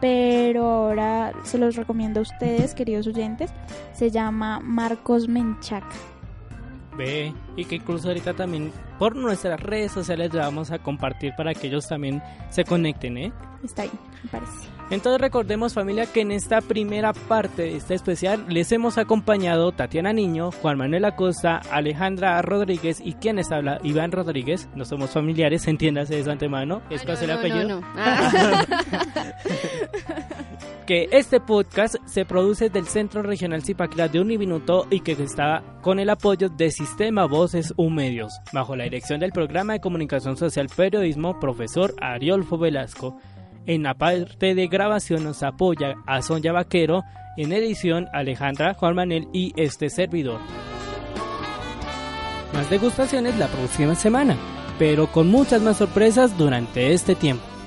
pero ahora se los recomiendo a ustedes, queridos oyentes. Se llama Marcos Menchaca. Ve, y que incluso ahorita también por nuestras redes sociales le vamos a compartir para que ellos también se conecten, ¿eh? Está ahí, me parece. Entonces recordemos familia que en esta primera parte de este especial les hemos acompañado Tatiana Niño, Juan Manuel Acosta, Alejandra Rodríguez y quienes habla Iván Rodríguez. No somos familiares, entiéndase de su antemano. Es Ay, casi el no, no, apellido. no, no. Ah. que este podcast se produce del Centro Regional Zipaquirá de Uniminuto y que está con el apoyo de Sistema Voces U Medios, bajo la dirección del programa de comunicación social periodismo profesor Ariolfo Velasco. En la parte de grabación nos apoya a Sonia Vaquero, en edición Alejandra Juan Manuel y este servidor. Más degustaciones la próxima semana, pero con muchas más sorpresas durante este tiempo.